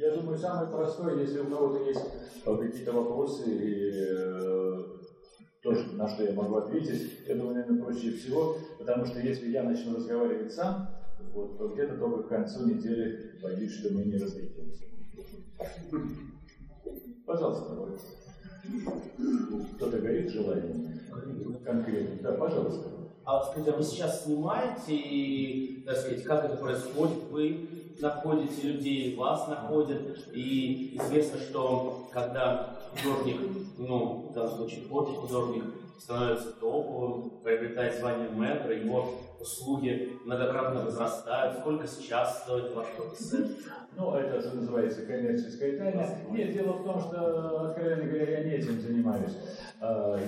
Я думаю, самое простое, если у кого-то есть какие-то вопросы, и, э, то, на что я могу ответить, я думаю, наверное, проще всего, потому что если я начну разговаривать сам, вот, то где-то только к концу недели боюсь, что мы не разойдемся. Пожалуйста, кто-то говорит желание? Конкретно. Да, пожалуйста. А скажите, а вы сейчас снимаете и, так сказать, как это происходит? Вы находите людей, вас находят, и известно, что когда художник, ну, в данном случае творческий художник, становится топовым, приобретает звание мэтра, его услуги многократно возрастают. Сколько сейчас стоит ваш фотосет? Ну, это называется коммерческая тайна. Нет, дело в том, что, откровенно говоря, я не этим занимаюсь. А,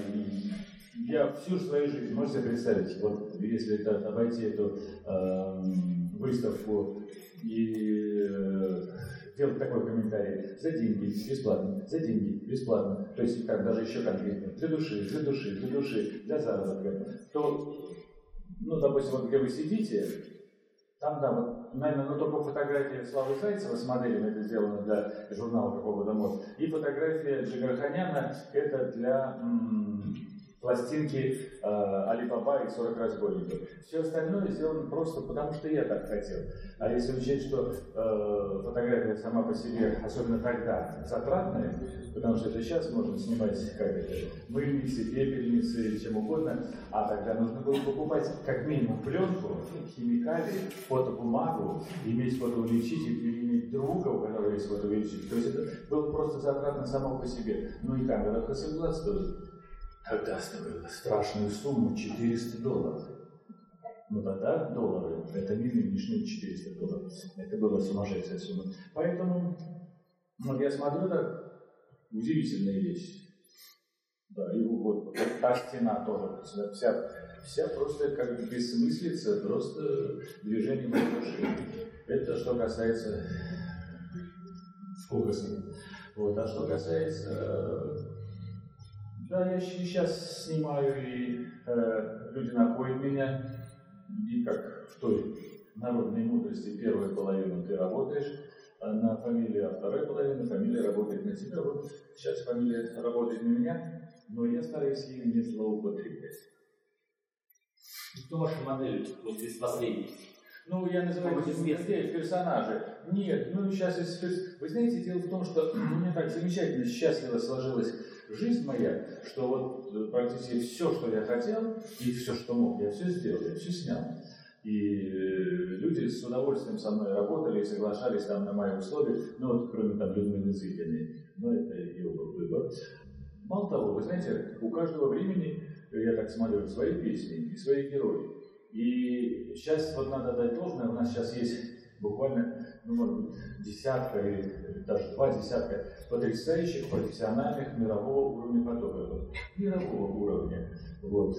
я всю свою жизнь, можете представить, вот если это, обойти эту э, выставку и э, делать такой комментарий, за деньги, бесплатно, за деньги, бесплатно, то есть как даже еще конкретно, для души, для души, для души, для заработка, то, ну, допустим, вот где вы сидите, там, да, вот, наверное, ну только фотография Славы Зайцева с моделями, это сделано для журнала какого-то мод, и фотография Джигарханяна, это для м- пластинки Алибаба и 40 разбойников. Все остальное сделано просто потому, что я так хотел. А если учесть, что э, фотография сама по себе, особенно тогда, затратная, потому что это сейчас можно снимать как это, мыльницы, пепельницы, чем угодно, а тогда нужно было покупать как минимум пленку, химикалии, фотобумагу, иметь фотоувеличитель или иметь друга, у которого есть фотоувеличитель. То есть это было просто затратно само по себе. Ну и камера Hasselblad стоит Тогда стоило страшную сумму 400 долларов. Ну тогда доллары, это не нынешние 400 долларов. Это была сумасшедшая сумма. Поэтому ну, я смотрю, это удивительная вещь. Да, и вот та стена тоже, вся, вся просто как бессмыслица, просто движение души. Это что касается фокуса. Вот. А что касается да, я сейчас снимаю, и э, люди находят меня, и как в той народной мудрости первую половину ты работаешь а на фамилию, а вторая половина фамилия работает на тебя. Вот сейчас фамилия работает на меня, но я стараюсь ею не злоупотреблять. Кто ваша модель, вот из последних? Ну, я называю их известных персонажи. Нет, ну сейчас, вы знаете, дело в том, что у меня так замечательно, счастливо сложилось жизнь моя, что вот э, практически все, что я хотел, и все, что мог, я все сделал, я все снял. И э, люди с удовольствием со мной работали и соглашались там на мои условия, ну вот кроме там Людмилы Зыкиной, но это ее выбор. Мало того, вы знаете, у каждого времени, я так смотрю, свои песни и свои герои. И сейчас вот надо дать должное, у нас сейчас есть буквально, ну, может быть, десятка или даже два десятка потрясающих профессиональных мирового уровня фотографов. Мирового уровня. Вот.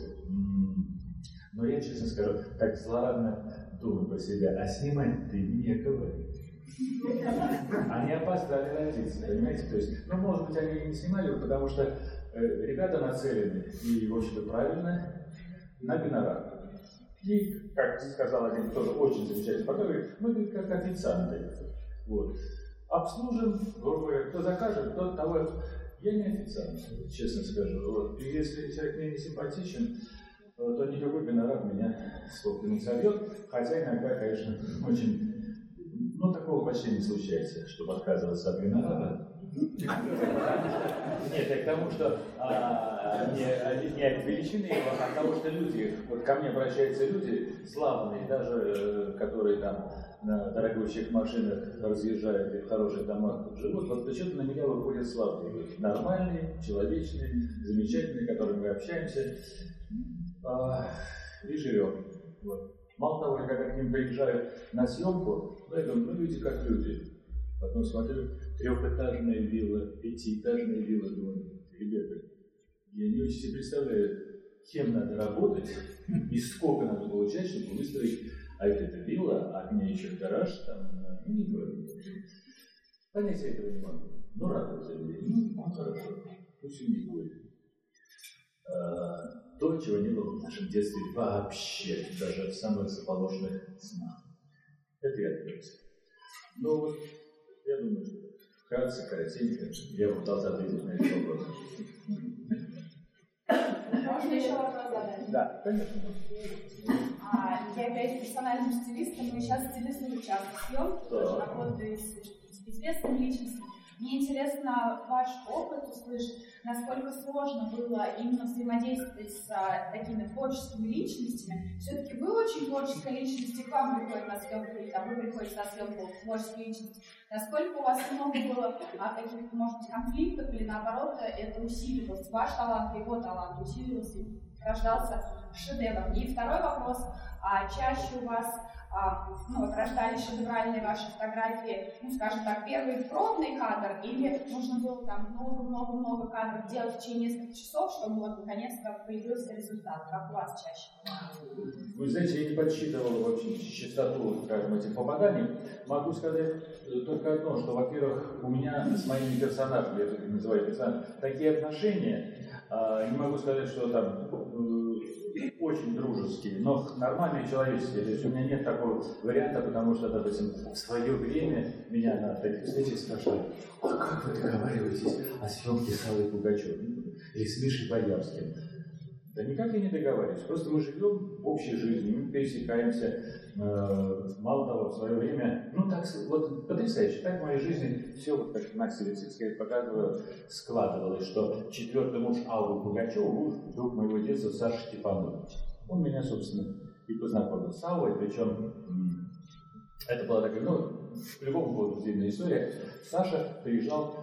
Но я, честно скажу, так злорадно думаю про себя, а снимать-то некого. Они опоздали родиться, понимаете? То есть, ну, может быть, они не снимали, потому что э, ребята нацелены, и, в общем-то, правильно, на гонорар. И, как сказал один тоже очень замечательный фотограф, мы как официанты. Вот. Обслужим, грубо говоря, кто закажет, тот того. Я не официант, честно скажу. Вот. И если человек мне не симпатичен, то никакой гонорар меня сколько не собьет. Хотя иногда, конечно, очень... Ну, такого почти не случается, чтобы отказываться от гонорара. Нет, я к тому, что а, не, не от величины его, а от того, что люди, вот ко мне обращаются люди славные, даже э, которые там на дорогущих машинах разъезжают и в хороших домах живут, вот почему-то на меня выходят славные. Нормальные, человечные, замечательные, которыми мы общаемся а, и живем. Вот. Мало того, когда к ним приезжаю на съемку, ну, я думаю, ну люди как люди. Потом смотрю, трехэтажная вилла, пятиэтажная вилла, думаю, ребята, я не очень себе представляю, кем надо работать и сколько надо получать, чтобы выстроить, а это вилла, а к ней еще гараж, там, ну, не говорю. Понятия этого не могу. Ну, рад за людей. Ну, хорошо. Пусть у них будет. А, то, чего не было в нашем детстве вообще, даже в самых заположенных снах. Это я отвернулся. Но вот я думаю, что вкратце, коротенько, я пытался ответить на этот вопрос. Можно еще вопрос задать? Да, конечно. А, я являюсь персональным стилистом, и сейчас стилистом часто съемки, тоже работаю с известными личностями. Мне интересно ваш опыт услышать, насколько сложно было именно взаимодействовать с а, такими творческими личностями. Все-таки вы очень творческая личность, и к вам приходит на съемку, или вы приходите на съемку творческой личности. Насколько у вас много было а, каких-то, может быть, конфликтов, или наоборот, это усиливалось, ваш талант, его талант усиливался, рождался шедевр. И второй вопрос, а чаще у вас а, ну, вот рождались шедевральные ваши фотографии, ну, скажем так, первый пробный кадр, или нужно было там много-много-много кадров делать в течение нескольких часов, чтобы вот наконец-то появился результат, как у вас чаще? Вы знаете, я не подсчитывал вообще частоту, скажем, этих попаданий. Могу сказать э, только одно, что, во-первых, у меня с моими персонажами, я это называю персонажами, такие отношения, а, не могу сказать, что там э, очень дружеские, но нормальные человеческие. То есть у меня нет такого варианта, потому что, допустим, в свое время меня на таких встречах спрашивали, а как вы договариваетесь о съемке с Аллой Пугачевой или с Мишей Боярским? Да никак я не договариваюсь, просто мы живем общей жизнью, мы пересекаемся. Э, мало того, в свое время, ну так, вот потрясающе, так в моей жизни все, вот как Настя Лисицкая показывала, складывалось, что четвертый муж Аллы Пугачева, муж друг моего детства Саша Степанович. Он меня, собственно, и познакомил с Аллой, причем это была такая, ну, в любом поводу длинная история. Саша приезжал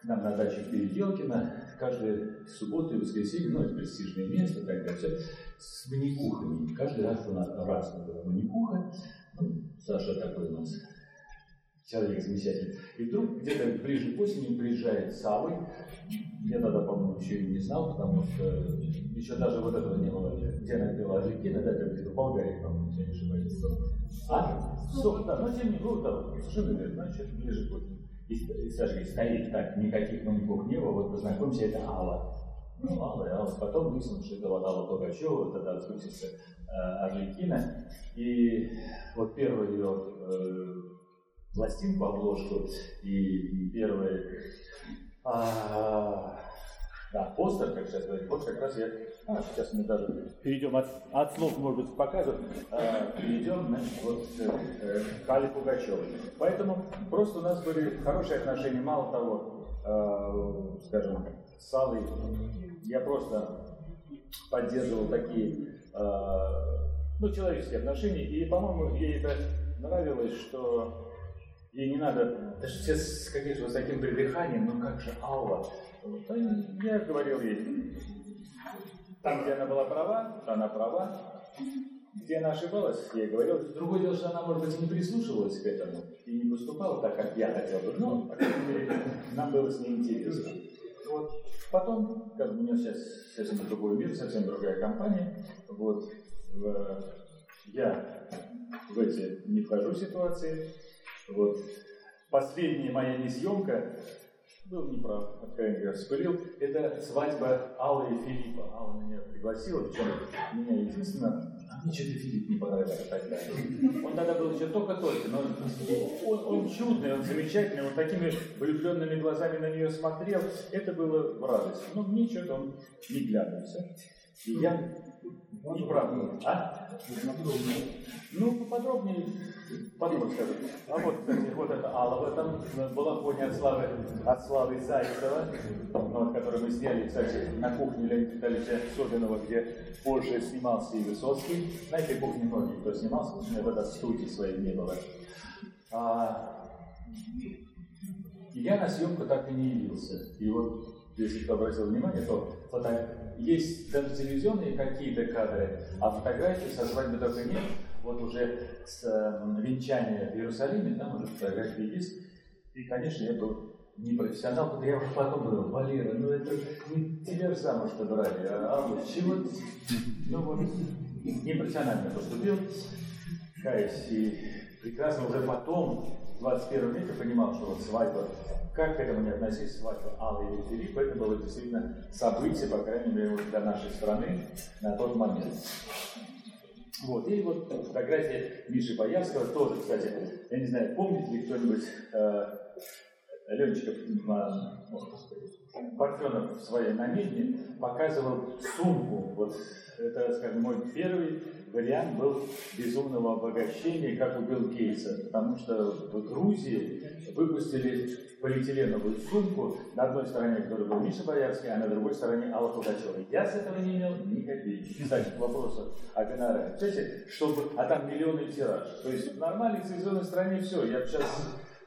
к нам на дачу в Переделкино, каждую субботу и воскресенье, ну, это престижное место, так далее, все, с маникухами. Каждый раз у нас разная была маникуха. Ну, Саша такой у нас человек замечательный. И вдруг где-то ближе к осени приезжает Савой. Я тогда, по-моему, еще и не знал, потому что еще даже вот этого не было. Где она пила Арлекина, да, где-то в Болгарии, по-моему, если не ошибаюсь. А? Сок, да, но тем не менее, ну, да, совершенно верно, значит, ближе к осени. И Саша говорит, стоит, так, никаких маникух не было, вот познакомься, это Алла. Ну, Алла, Алла. Потом выяснилось, что это вот Алла Пугачева, тогда открутился э, Арлекина. И вот первую ее э, пластинку, обложку, и первый а, да, постер, как сейчас говорят, вот как раз я, а, сейчас мы даже перейдем от, от слов, может быть, показов, а, перейдем, значит, вот э, к Али Пугачевой. Поэтому просто у нас были хорошие отношения, мало того, э, скажем, с Аллой я просто поддерживал такие, э, ну, человеческие отношения, и, по-моему, ей это нравилось, что Ей не надо, даже все с каким-то с таким придыханием, ну как же Алла? Вот, я говорил ей, там, где она была права, она права, где она ошибалась, я ей говорил. Другое дело, что она, может быть, не прислушивалась к этому и не поступала так, как я хотел бы, но, по крайней мере, нам было с ней интересно. Вот. Потом, как бы у меня сейчас совсем другой мир, совсем другая компания. Вот. Я в эти не вхожу ситуации. Вот. Последняя моя несъемка, был неправ, откровенно говоря, вспылил, это свадьба Аллы и Филиппа. Алла меня пригласила, причем меня единственное, а мне что-то Филипп не понравился тогда. Он тогда был еще только-только, но он, он чудный, он замечательный, он такими влюбленными глазами на нее смотрел, это было в радость. Но мне что-то он не глянулся. Я неправда. А? Ну, поподробнее потом скажу. А вот, кстати, вот это Алла в этом балахоне от Славы, от Славы Зайцева, ну, который мы сняли, кстати, на кухне Леонида Витальевича Собинова, где позже снимался и Высоцкий. Знаете, кухне многие кто снимался, потому что у меня тогда студии своей не было. А, и я на съемку так и не явился. И вот, если кто обратил внимание, то фото... есть даже телевизионные какие-то кадры, а фотографии со свадьбы только нет вот уже с э, венчания в Иерусалиме, там уже фотографии есть. И, конечно, я был не профессионал, потому я уже потом говорил, Валера, ну это не тебя замуж-то брали, а, а чего Ну вот, непрофессионально поступил, каюсь, и прекрасно уже потом, в 21 веке, понимал, что вот свадьба, как к этому не относиться, свадьба Аллы и Филиппа, это было действительно событие, по крайней мере, для нашей страны на тот момент. Вот. И вот фотография Миши Боярского тоже, кстати, я не знаю, помните ли кто-нибудь э, Ленчиков, Парфенов в своей намедне показывал сумку. Вот это, скажем, мой первый вариант был безумного обогащения, как у Билл Гейтса, потому что в Грузии выпустили полиэтиленовую сумку, на одной стороне, которая был Миша Боярский, а на другой стороне Алла Пугачева. Я с этого не имел ни копейки. Кстати, к вопросу о гонораре. Представляете, чтобы, а там миллионный тираж. То есть в нормальной цивилизованной стране все. Я сейчас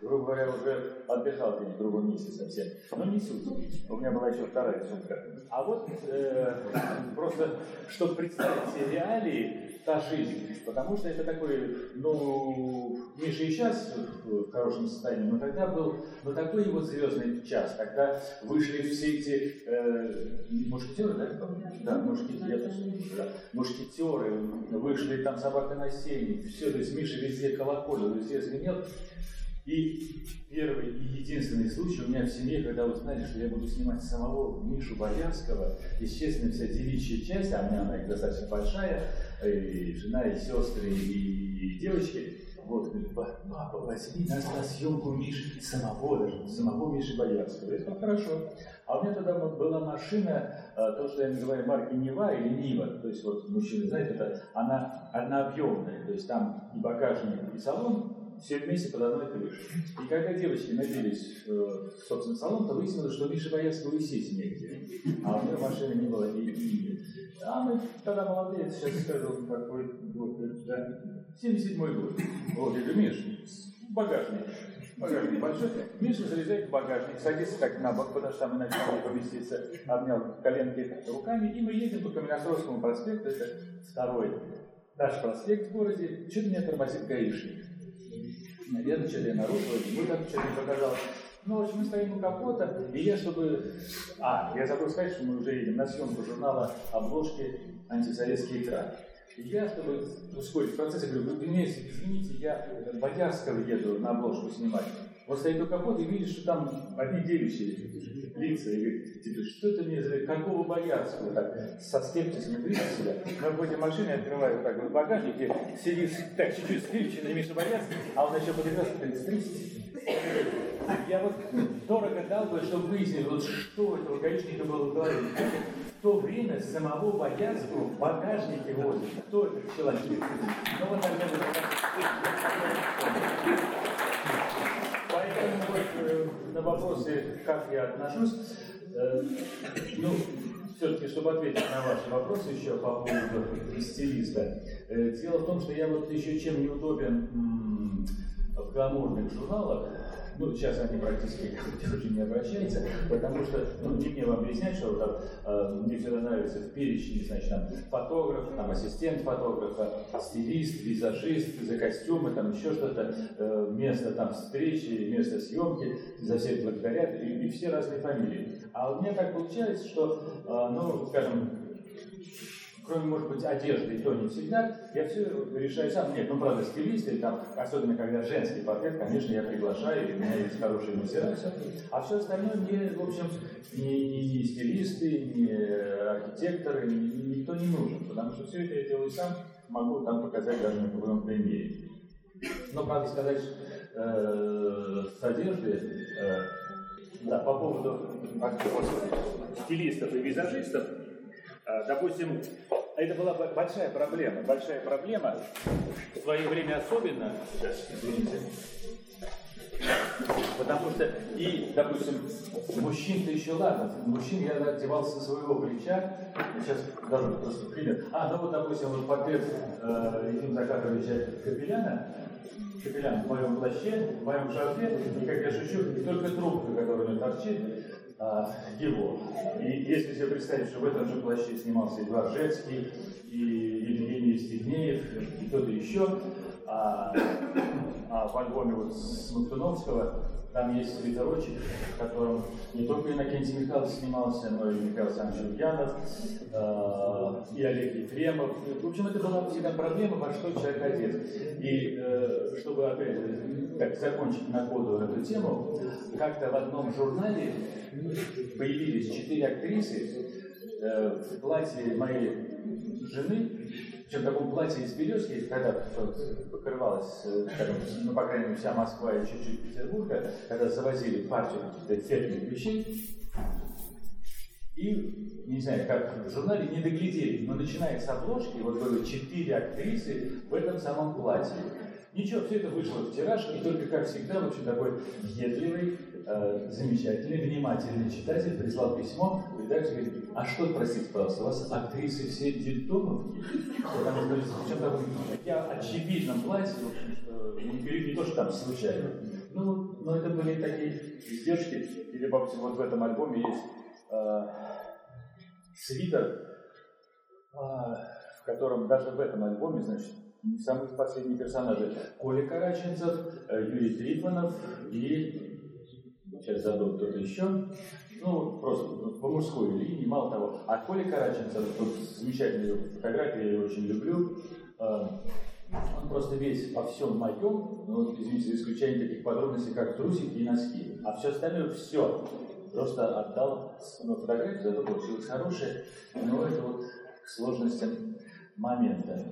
грубо говоря, уже отдыхал где-нибудь в другом месте совсем. Но не суть. У меня была еще вторая сумка. А вот э, просто, чтобы представить себе реалии, та жизнь, потому что это такой, ну, Миша и сейчас в хорошем состоянии, но тогда был, ну, такой его звездный час, когда вышли все эти э, мушкетеры, да? Да, мушкетеры, да. мушкетеры, вышли там собака на сене, все, то есть Миша везде колокольный, везде звенел, и первый и единственный случай у меня в семье, когда узнали, что я буду снимать самого Мишу Боярского, естественно, вся девичья часть, а у меня она достаточно большая, и жена, и сестры, и, и девочки, вот, говорит, папа, возьми нас на съемку Миши, самого даже, самого Миши Боярского. Я сказал, хорошо. А у меня тогда была машина, а, то, что я называю марки Нева или Нива, то есть вот мужчины знают, это она однообъемная, то есть там и багажник, и салон, все вместе под одной крышей. И когда девочки набились э, в салон, то выяснилось, что Миша Боярского и сесть негде. А у нее машины не было и, и А мы тогда молодые, сейчас скажу, какой год, да, 77-й год. Вот, я говорю, Миш, багажник. Багажник большой. Миша залезает в багажник, садится так на бок, потому что там иначе не обнял коленки руками, и мы едем по Каменноостровскому проспекту, это второй наш проспект в городе, чуть меня тормозит гаишник наверное, что-то я нарушил, ему там что-то показалось. Ну, в общем, мы стоим у капота, и я, чтобы... А, я забыл сказать, что мы уже едем на съемку журнала обложки «Антисоветский экран». И я, чтобы ускорить процесс, я говорю, извините, извините, я Бодярского еду на обложку снимать. Вот стоит у капота и видишь, что там одни девичьи лица. И говорит, типа, что это мне за какого Боярского? Так, со скептисом видишь себя. Мы в этой машине открываю так вот багажник, и сидит так чуть-чуть скрюченный Миша Боярский, а он еще подвигался, говорит, здрасте. Я вот дорого дал бы, чтобы выяснить, вот что у этого гаишника было в голове. В то время самого Боярского в багажнике возят. Кто этот человек? Ну вот тогда Поэтому вот на вопросы, как я отношусь, э, ну, все-таки, чтобы ответить на ваши вопросы еще по поводу стилиста. Э, дело в том, что я вот еще чем неудобен в гламурных журналах, ну, сейчас они практически уже не обращаются, потому что, ну, не мне вам объяснять, что там, э, мне всегда нравится в перечне, значит, там, фотограф, там, ассистент фотографа, стилист, визажист, за костюмы, там, еще что-то, э, место там встречи, место съемки, за всех благодарят, и, и все разные фамилии. А у меня так получается, что, э, ну, скажем, кроме, может быть, одежды, и то не всегда, я все решаю сам. Нет, ну, правда, стилисты, там, особенно когда женский портрет, конечно, я приглашаю, и у меня есть хорошие мастера. А все остальное мне, в общем, ни, ни, стилисты, ни архитекторы, ни, ни, никто не нужен, потому что все это я делаю сам, могу там показать даже на каком примере. Но, правда сказать, э, с одежды, э, да, по поводу стилистов и визажистов, допустим, это была большая проблема, большая проблема, в свое время особенно, потому что, и, допустим, мужчин-то еще ладно, мужчин я одевался со своего плеча, сейчас даже просто пример, а, ну вот, допустим, вот портрет э, Ефим Захаровича Капеляна, Капелян в моем плаще, в моем шарфе, и, как я шучу, только трубка, которая у него торчит, а, его. И если себе представить, что в этом же плаще снимался и Дворжецкий, и Евгений Стегнеев, и кто-то еще, а, а в альбоме вот Смоктуновского там есть ветерочек, в котором не только Иннокентий Михайлович снимался, но и Михаил Александрович Ульянов, э, и Олег Ефремов. В общем, это была всегда проблема, во что человек одет. И э, чтобы, опять так, закончить на ходу эту тему, как-то в одном журнале появились четыре актрисы э, в платье моей жены, Причем в таком платье из березки, когда покрывалась, скажем, ну, по крайней мере, вся Москва и чуть-чуть Петербурга, когда завозили партию каких-то эффектных вещей, и, не знаю, как в журнале не доглядели, но начиная с обложки, вот было четыре актрисы в этом самом платье. Ничего, все это вышло в тираж, и только, как всегда, общем, такой въедливый, э, замечательный, внимательный читатель прислал письмо, редактор говорит, а что, простите, пожалуйста, у вас актрисы все детдомовки? Потому что, причем такой, я очевидном платье, что не, не то, что там случайно. Ну, но это были такие издержки, или, допустим, вот в этом альбоме есть э, свитер, э, в котором даже в этом альбоме, значит, самые последние персонажи. Коля Караченцев, э, Юрий Трифонов и, сейчас забыл кто-то еще, ну, просто по мужской линии, мало того. А Коля Караченцев, тут замечательная фотография, я ее очень люблю, э, он просто весь во всем моем, ну, извините, за исключением таких подробностей, как трусики и носки. А все остальное все. Просто отдал ну, фотографию, зато получилось хорошее. Но это вот к сложностям момента.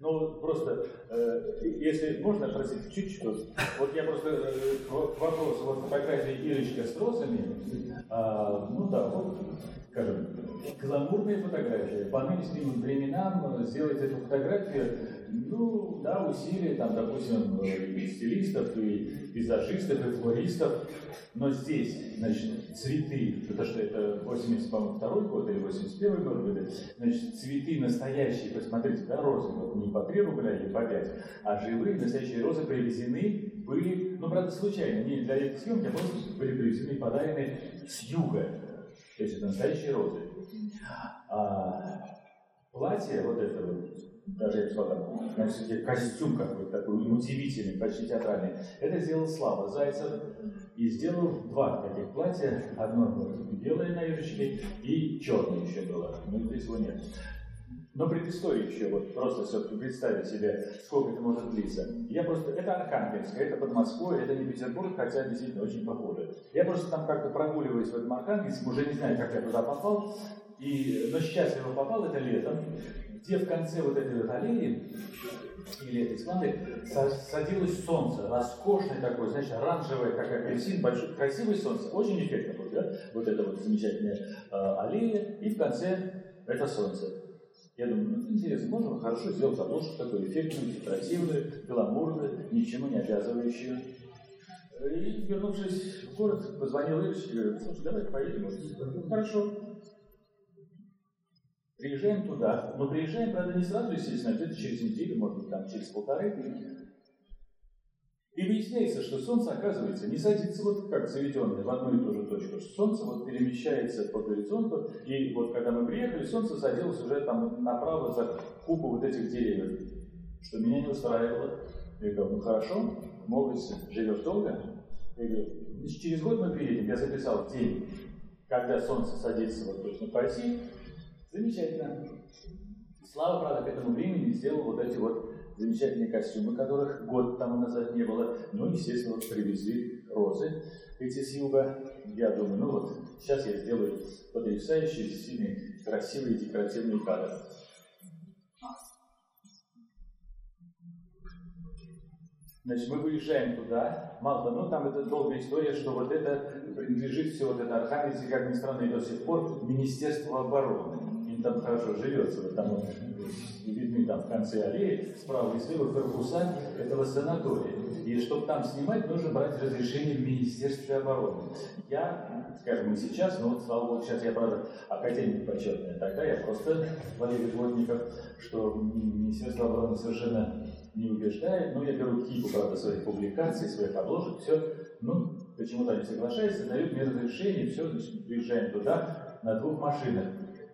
Ну, просто, э, если можно просить чуть-чуть, вот я просто э, к вопросу вот фотографии Ирочка с розами, э, ну да, вот, скажем, гламурные фотографии. По нынешним временам сделать эту фотографию ну, да, усилия, там, допустим, и стилистов, и визажистов, и флористов. Но здесь, значит, цветы, это что, это 82 год или 81 может быть, значит, цветы настоящие, посмотрите, да, розы, вот не по 3 рубля или по 5, а живые настоящие розы привезены были, ну, правда, случайно, не для этой съемки, а просто были привезены, подарены с юга. То есть это настоящие розы. А, платье вот это вот, даже я бы сказал, знаете, костюм какой-то такой удивительный, почти театральный. Это сделал Слава Зайцев и сделал два таких платья. Одно белое на Ирочке и черное еще было. Ну, здесь его нет. Но предыстория еще, вот просто все представить себе, сколько это может длиться. Я просто, это Архангельск, это под Москвой, это не Петербург, хотя действительно очень похоже. Я просто там как-то прогуливаюсь в этом Архангельске, уже не знаю, как я туда попал, и, но счастливо попал это летом, где в конце вот этой вот аллеи, или этой склады, садилось солнце, роскошное такое, значит, оранжевое, как апельсин, большое, красивое солнце, очень эффектно было, да? Вот эта вот замечательная э, аллея, и в конце это солнце. Я думаю, ну, интересно, можно хорошо сделать обложку такую эффектную, декоративную, гламурную, ничему не обязывающую. И, вернувшись в город, позвонил Ирочке и говорю, слушай, давай поедем. Вот. Хорошо. Приезжаем туда, но приезжаем, правда, не сразу, естественно, где-то через неделю, может быть, там через полторы. И выясняется, что Солнце, оказывается, не садится вот как заведенное в одну и ту же точку. Солнце вот перемещается по горизонту, и вот когда мы приехали, Солнце садилось уже там направо за купу вот этих деревьев, что меня не устраивало. Я говорю, ну хорошо, молодость, живешь долго? Я говорю, через год мы приедем, я записал день, когда Солнце садится вот точно по оси, Замечательно. Слава, правда, к этому времени сделал вот эти вот замечательные костюмы, которых год тому назад не было. Ну, естественно, вот привезли розы эти с юга. Я думаю, ну вот, сейчас я сделаю потрясающие, действительно красивые декоративные кадры. Значит, мы выезжаем туда, мало того, ну там это долгая история, что вот это принадлежит все вот это Архангельск, как ни странно, до сих пор Министерству обороны там хорошо живется, вот там вот, видны там в конце аллеи, справа и слева корпуса этого санатория. И чтобы там снимать, нужно брать разрешение в Министерстве обороны. Я, скажем, и сейчас, но вот, слава богу, сейчас я, правда, академик почетный, тогда я просто Валерий Плотников, что Министерство обороны совершенно не убеждает, но я беру кипу, правда, своих публикаций, своих обложек, все, ну, почему-то они соглашаются, дают мне разрешение, все, значит, приезжаем туда на двух машинах.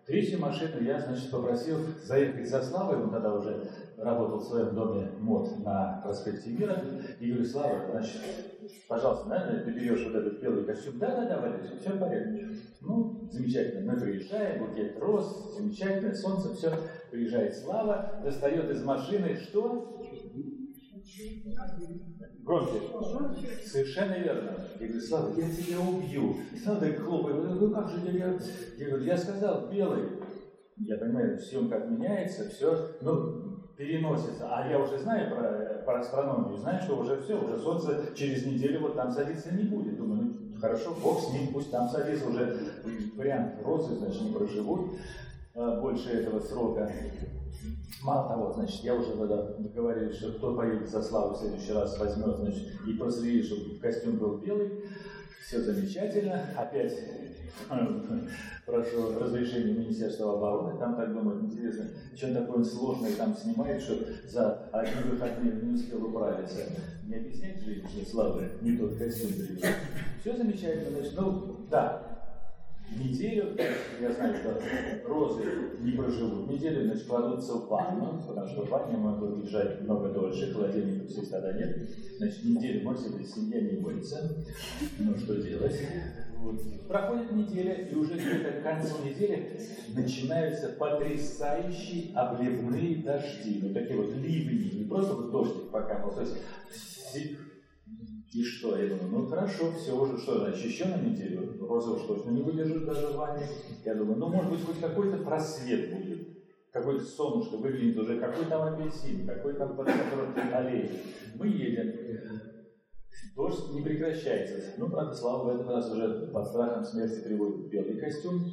Третью машину я, значит, попросил заехать за Славой, он тогда уже работал в своем доме мод на проспекте Мира, и говорю, Слава, значит, пожалуйста, наверное, ты берешь вот этот белый костюм, да-да-да, Валерий, все в порядке. Ну, замечательно, мы приезжаем, букет роз, замечательное солнце, все, приезжает Слава, достает из машины, что? Громче. Совершенно верно. Я говорю, Слава, я тебя убью. Слава так хлопает. Ну как же я? Я говорю, я сказал белый. я понимаю, съемка отменяется, все, ну, переносится. А я уже знаю про, про астрономию, знаю, что уже все, уже Солнце через неделю вот там садиться не будет. Думаю, ну, хорошо, Бог с ним, пусть там садится уже вариант розы, значит, не проживут больше этого срока. Мало того, значит, я уже тогда договорились, что кто поедет за славу в следующий раз возьмет, значит, и проследит, чтобы костюм был белый. Все замечательно. Опять прошу разрешения Министерства обороны, там так думают, интересно, что такое сложное там снимает, что за один выходные не успел управиться. Не объяснять же, что слабый, не тот костюм. Все замечательно, значит, ну, да, неделю, я знаю, что розы не проживут неделю, значит, кладутся в ванну, потому что в ванне могут лежать много дольше, холодильника здесь тогда нет. Значит, неделю, может быть, семья не боится. Ну, что делать? Вот. Проходит неделя, и уже где-то к концу недели начинаются потрясающие обливные дожди. Ну, такие вот ливни, не просто вот дождик покапал, то есть и что? Я думаю, ну хорошо, все уже, что, еще на неделю? Роза уж точно не выдержит даже ванне. Я думаю, ну может быть хоть какой-то просвет будет. Какое-то солнышко выглянет уже, какой там апельсин, какой там аллея. Мы едем. Дождь не прекращается. Ну, правда, слава в этот раз уже под страхом смерти приводит белый костюм.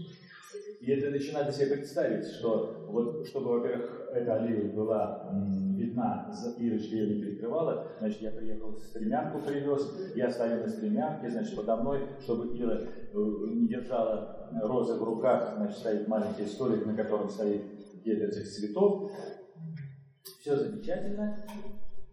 И это начинает себе представить, что вот, чтобы, во-первых, эта аллея была видна, Ирочка ее не перекрывала, значит, я приехал, стремянку привез, я ставил на стремянке, значит, подо мной, чтобы Ира э, не держала розы в руках, значит, стоит маленький столик, на котором стоит где-то этих цветов. Все замечательно.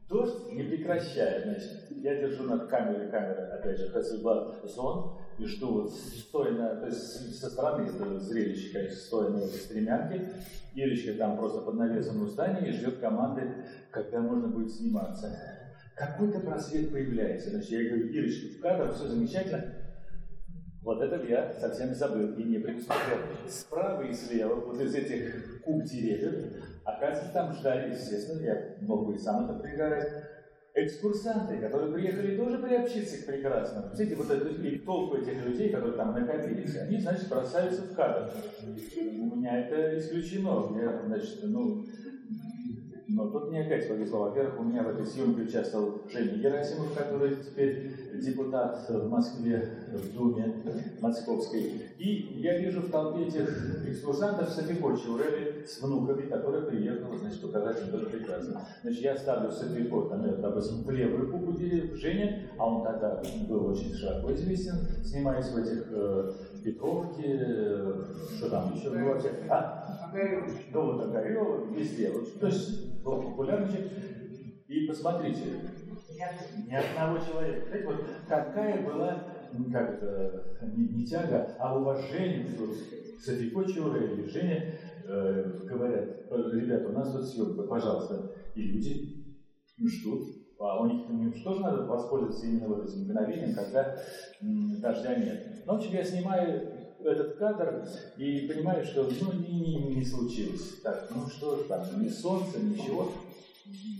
Дождь не прекращает, значит, я держу над камерой, камера, опять же, Hasselblad зон, и жду вот стоя на, то есть со стороны зрелище, конечно, стоя на этой стремянке, Ирочка там просто под навесом у здания и ждет команды, когда можно будет сниматься. Какой-то просвет появляется. Значит, я говорю, Ирочка, в кадр, все замечательно. Вот это я совсем забыл и не предусмотрел. Справа и слева, вот из этих куб деревьев, оказывается, там ждали, естественно, я мог бы и сам это пригорать, экскурсанты, которые приехали тоже приобщиться к прекрасному. Смотрите, вот эту и толпу этих людей, которые там накопились, они, значит, бросаются в кадр. У меня это исключено. Я, значит, ну, но тут мне опять повезло. Во-первых, у меня в этой съемке участвовал Женя Герасимов, который теперь депутат в Москве, в Думе Московской. И я вижу в толпе этих экскурсантов Софико Чаурели с внуками, которые приехали, значит, показать им тоже прекрасно. Значит, я ставлю Софико, там, допустим, в левую куку Женя, а он тогда был очень широко известен, снимаясь в этих э, Петровке, э, что там еще было вообще, а? Дома Огарева, везде. Вот, то есть был популярничать. И посмотрите, ни одного человека. Знаете, вот какая была, ну, как это, не, не тяга, а уважение. Вот, Софико Чурели, Женя э, говорят, ребята, у нас тут съемка, пожалуйста. И люди ждут. А у них, им тоже надо воспользоваться именно вот этим мгновением, когда м, дождя нет. Ну, общем, я снимаю этот кадр и понимаю, что ну, не, не, не случилось. Так, ну что там, ни солнца, ничего.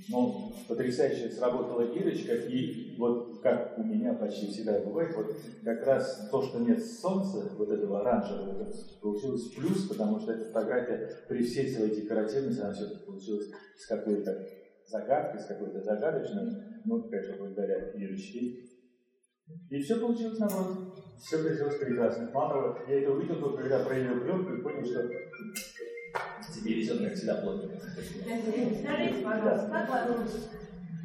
Ну, потрясающе сработала Ирочка, и вот как у меня почти всегда бывает, вот как раз то, что нет солнца, вот этого оранжевого, получилось плюс, потому что эта фотография при всей своей декоративности, она все-таки получилась с какой-то загадкой, с какой-то загадочной, ну, конечно, благодаря Ирочке. И все получилось наоборот. Все получилось прекрасно. Мало я это увидел только когда проявил пленку и понял, что тебе везет, как всегда, плотно. Скажите, пожалуйста, как вы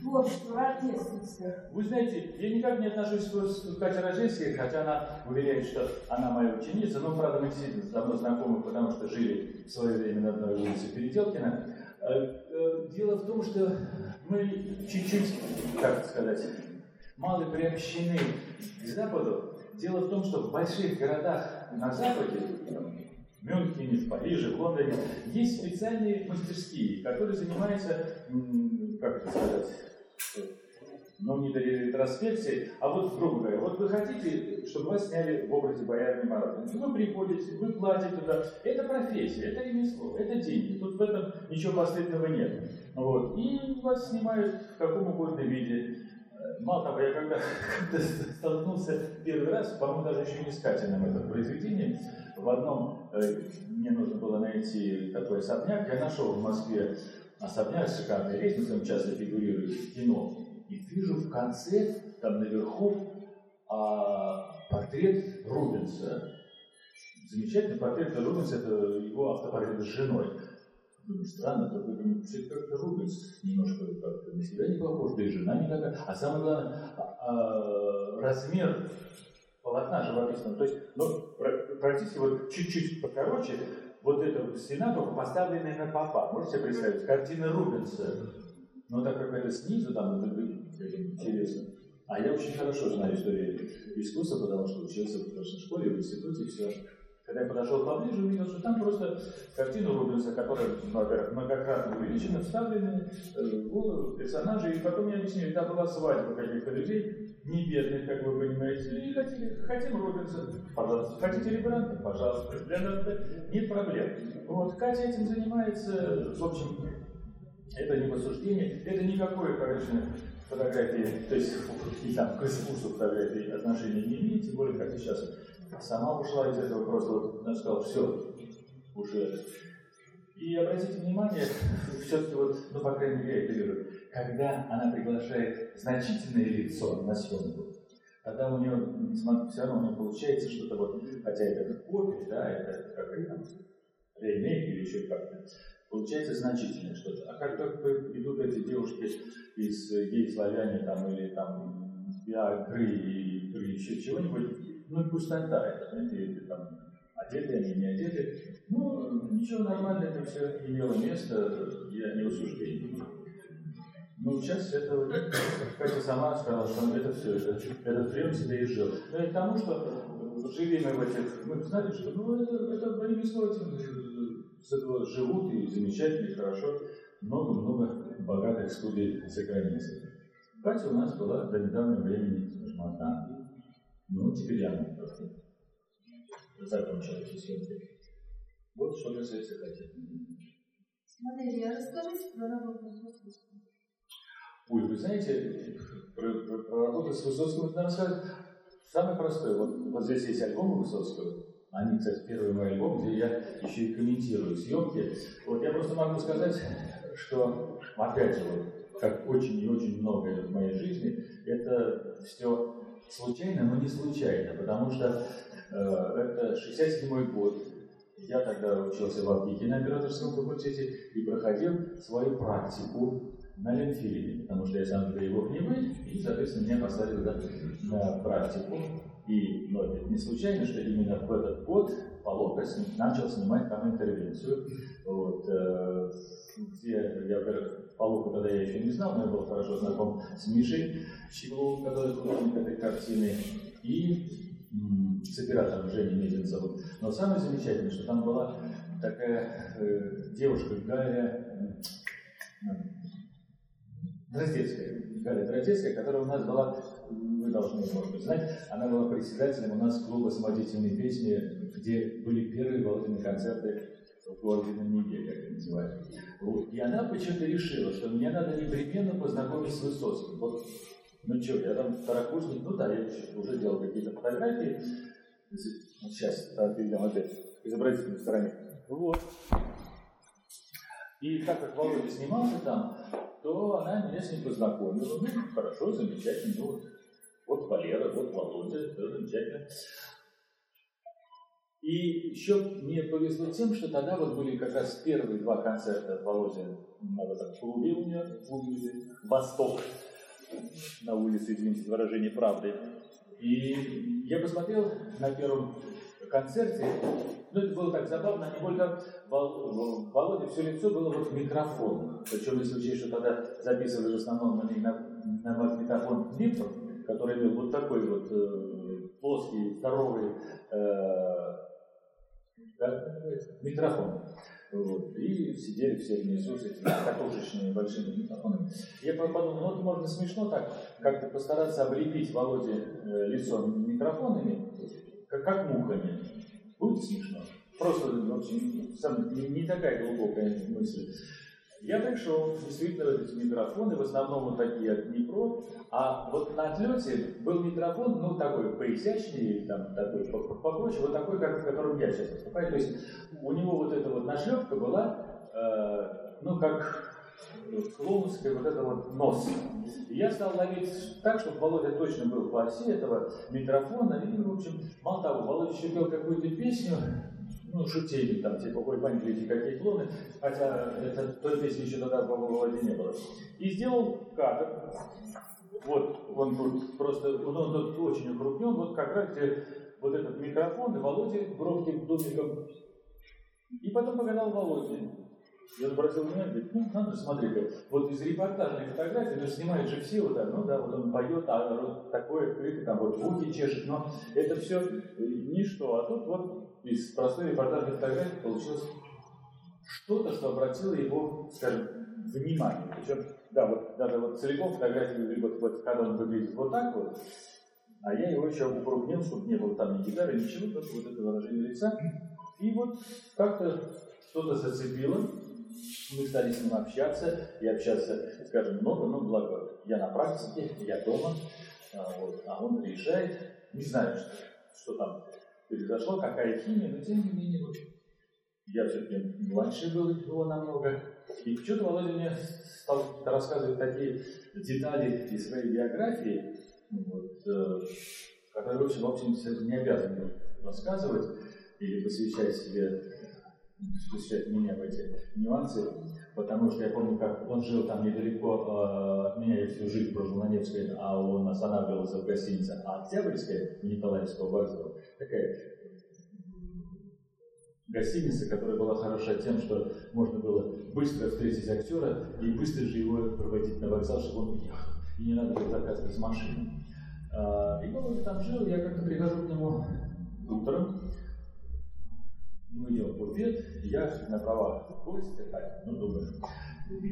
творчество рождественское? Вы знаете, я никак не отношусь к Кате Рождественской, хотя она уверяет, что она моя ученица, но, правда, мы действительно давно знакомы, потому что жили в свое время на одной улице Переделкина. Э, э, дело в том, что мы чуть-чуть, как сказать, мало приобщены к Западу. Дело в том, что в больших городах на Западе, Мюнхене, в Париже, в Лондоне, есть специальные мастерские, которые занимаются, как это сказать, ну, не до ретроспекции, а вот, грубо говоря, вот вы хотите, чтобы вас сняли в образе боярни Морозова. Вы приходите, вы платите туда. Это профессия, это ремесло, это деньги. Тут в этом ничего постыдного нет. Вот. И вас снимают в каком угодно виде. Мало того, я когда, когда столкнулся первый раз, по-моему, даже еще не с Катиным это произведение, в одном э, мне нужно было найти такой особняк, я нашел в Москве особняк с шикарной лестницей, он часто фигурирует в кино. И вижу в конце, там наверху, а, портрет Рубенса. Замечательный портрет Рубенса, это его автопортрет с женой. Думаю, странно, такой, думаю, все как-то Рубенс немножко как на себя не похож, да и жена не такая. А самое главное, а, а, размер полотна живописного. То есть, ну, практически вот чуть-чуть покороче, вот эта стена только поставленная на попа. Можете представить? Картина Рубенса. Ну, так как это снизу, там, это интересно. А я очень хорошо знаю историю искусства, потому что учился в художественной школе, в институте, все. Когда я подошел поближе, увидел, что там просто картина Рубенса, которая, во-первых, многократно увеличена, вставлены э, головы персонажей, и потом мне объяснили, там была свадьба каких-то людей, не бедных, как вы понимаете, и хотели, хотим Рубенса, пожалуйста, хотите Рембрандта, пожалуйста, нас нет проблем. Вот, Катя этим занимается, в общем, это не посуждение, это никакое, конечно, фотографии, то есть и там к искусству фотографии отношения не имеет, тем более, как сейчас. Сама ушла из этого просто, вот, она сказала, все, уже. И обратите внимание, все-таки вот, ну, по крайней мере, я это когда она приглашает значительное лицо на съемку, тогда у нее, все равно у нее получается что-то вот, хотя это копия, да, это как там, ремейк или еще как-то, получается значительное что-то. А как только идут эти девушки из гей-славяне там или там биагры или еще чего-нибудь, ну и пустота это, знаете, там одеты они, не одеты. Ну, ничего, нормально это все имело место, я не осуждение. Ну, сейчас это, Катя сама сказала, что это все, это, этот прием себе и жил. Но и к тому, что жили мы в этих, мы знали, что ну, это, это этим с этого живут и замечательно, и хорошо. Много-много богатых студий за границей. Катя у нас была до недавнего времени, одна. Ну, теперь я просто закончил эти съемки. Вот что касается Кати. Смотрите, а расскажите про работу с Высоцким. Ой, вы знаете, про, про, про работу с Высоцким надо сказать самое простое. Вот, вот здесь есть альбомы Высоцкого. Они, кстати, первый мой альбом, где я еще и комментирую съемки. Вот я просто могу сказать, что, опять же, вот, как очень и очень многое в моей жизни, это все случайно, но не случайно, потому что это 67 год, я тогда учился в Авгике на операторском факультете и проходил свою практику на Ленфильме, потому что я сам его вы, и, соответственно, меня поставили да, на практику. И ну, это не случайно, что именно в этот год Полока начал снимать там интервенцию. Вот, э, где я, Полоку тогда я еще не знал, но я был хорошо знаком с Мишей Щегловым, который художник этой картины, и с оператором Женей Мезенцевым. Но самое замечательное, что там была такая э, девушка Галя э, Дроздецкая, Галя Дроздецкая, которая у нас была вы должны, может быть, знать, она была председателем у нас клуба самодеятельной песни, где были первые Володины концерты в городе на Неге, как это называют. И она почему-то решила, что мне надо непременно познакомить с Высоцким. Вот, ну что, я там второкурсник, ну да, я уже делал какие-то фотографии. Сейчас перейдем опять к изобразительной стороне. Вот. И так как Володя снимался там, то она меня с ним познакомила. Ну, хорошо, замечательно. Ну, вот Валера, вот Володя, замечательно. И еще мне повезло тем, что тогда вот были как раз первые два концерта Володи в этом клубе у меня, в клубе «Восток», на улице, извините выражение правды. И я посмотрел на первом концерте, ну это было так забавно, не только Володя, все лицо было вот микрофон. Причем, если учесть, что тогда записывали в основном на, на, магнитофон Виктор, который имел вот такой вот э, плоский, здоровый э, микрофон. Вот. И сидели все внизу с этими катушечными большими микрофонами. Я подумал, ну вот можно смешно так, как-то постараться облепить Володе э, лицо микрофонами, как, как мухами. Будет смешно. Просто, в общем, не, не такая глубокая мысль. Я пришел, действительно, эти микрофоны, в основном вот такие от Днепро, а вот на отлете был микрофон, ну, такой поизящнее, там, такой попроще, вот такой, как, в котором я сейчас выступаю. То есть у него вот эта вот нашлепка была, э, ну, как клоунская вот это вот нос. И я стал ловить так, чтобы Володя точно был по оси этого микрофона. И, в общем, мало того, Володя еще пел какую-то песню, ну, шутили там, типа, ой, паньки, какие клоны, хотя это, той песни еще тогда, по-моему, Володе не было. И сделал кадр, вот, он тут просто, он, он тут очень укрупнен, вот как раз где вот этот микрофон, и Володя бровки домиком. И потом погадал Володе. Я обратил внимание, говорит, ну, надо смотреть, вот из репортажной фотографии, ну, снимают же все, вот, так, ну, да, вот он поет, а вот такой открытый, там, вот, руки чешет, но это все ничто, а тут вот из простой репортажной фотографии получилось что-то, что обратило его, скажем, внимание. Причем, да, вот даже вот целиком фотографию, вот, вот когда он выглядит вот так вот, а я его еще укрупнил, чтобы не было там ни гитары, ничего, только вот это выражение лица. И вот как-то что-то зацепило, мы стали с ним общаться, и общаться, скажем, много, но благо я на практике, я дома, а, вот, а он приезжает, не знаю, что, что там произошло, какая химия, но тем не менее, вот, я все-таки младше был его намного, и что-то Володя мне стал рассказывать такие детали из своей биографии, вот, э, которые, в общем, в общем, не обязан рассказывать или посвящать себе посвящать меня в эти нюансы, потому что я помню, как он жил там недалеко э, от меня, я всю жизнь прожил на Невской, а он останавливался в гостинице Октябрьская Николаевского Борзова. Такая гостиница, которая была хороша тем, что можно было быстро встретить актера и быстро же его проводить на вокзал, чтобы он уехал. И не надо было заказывать машину. А, и он там жил, я как-то прихожу к нему утром, в буфет, и я на правах гостя, так, ну, думаю,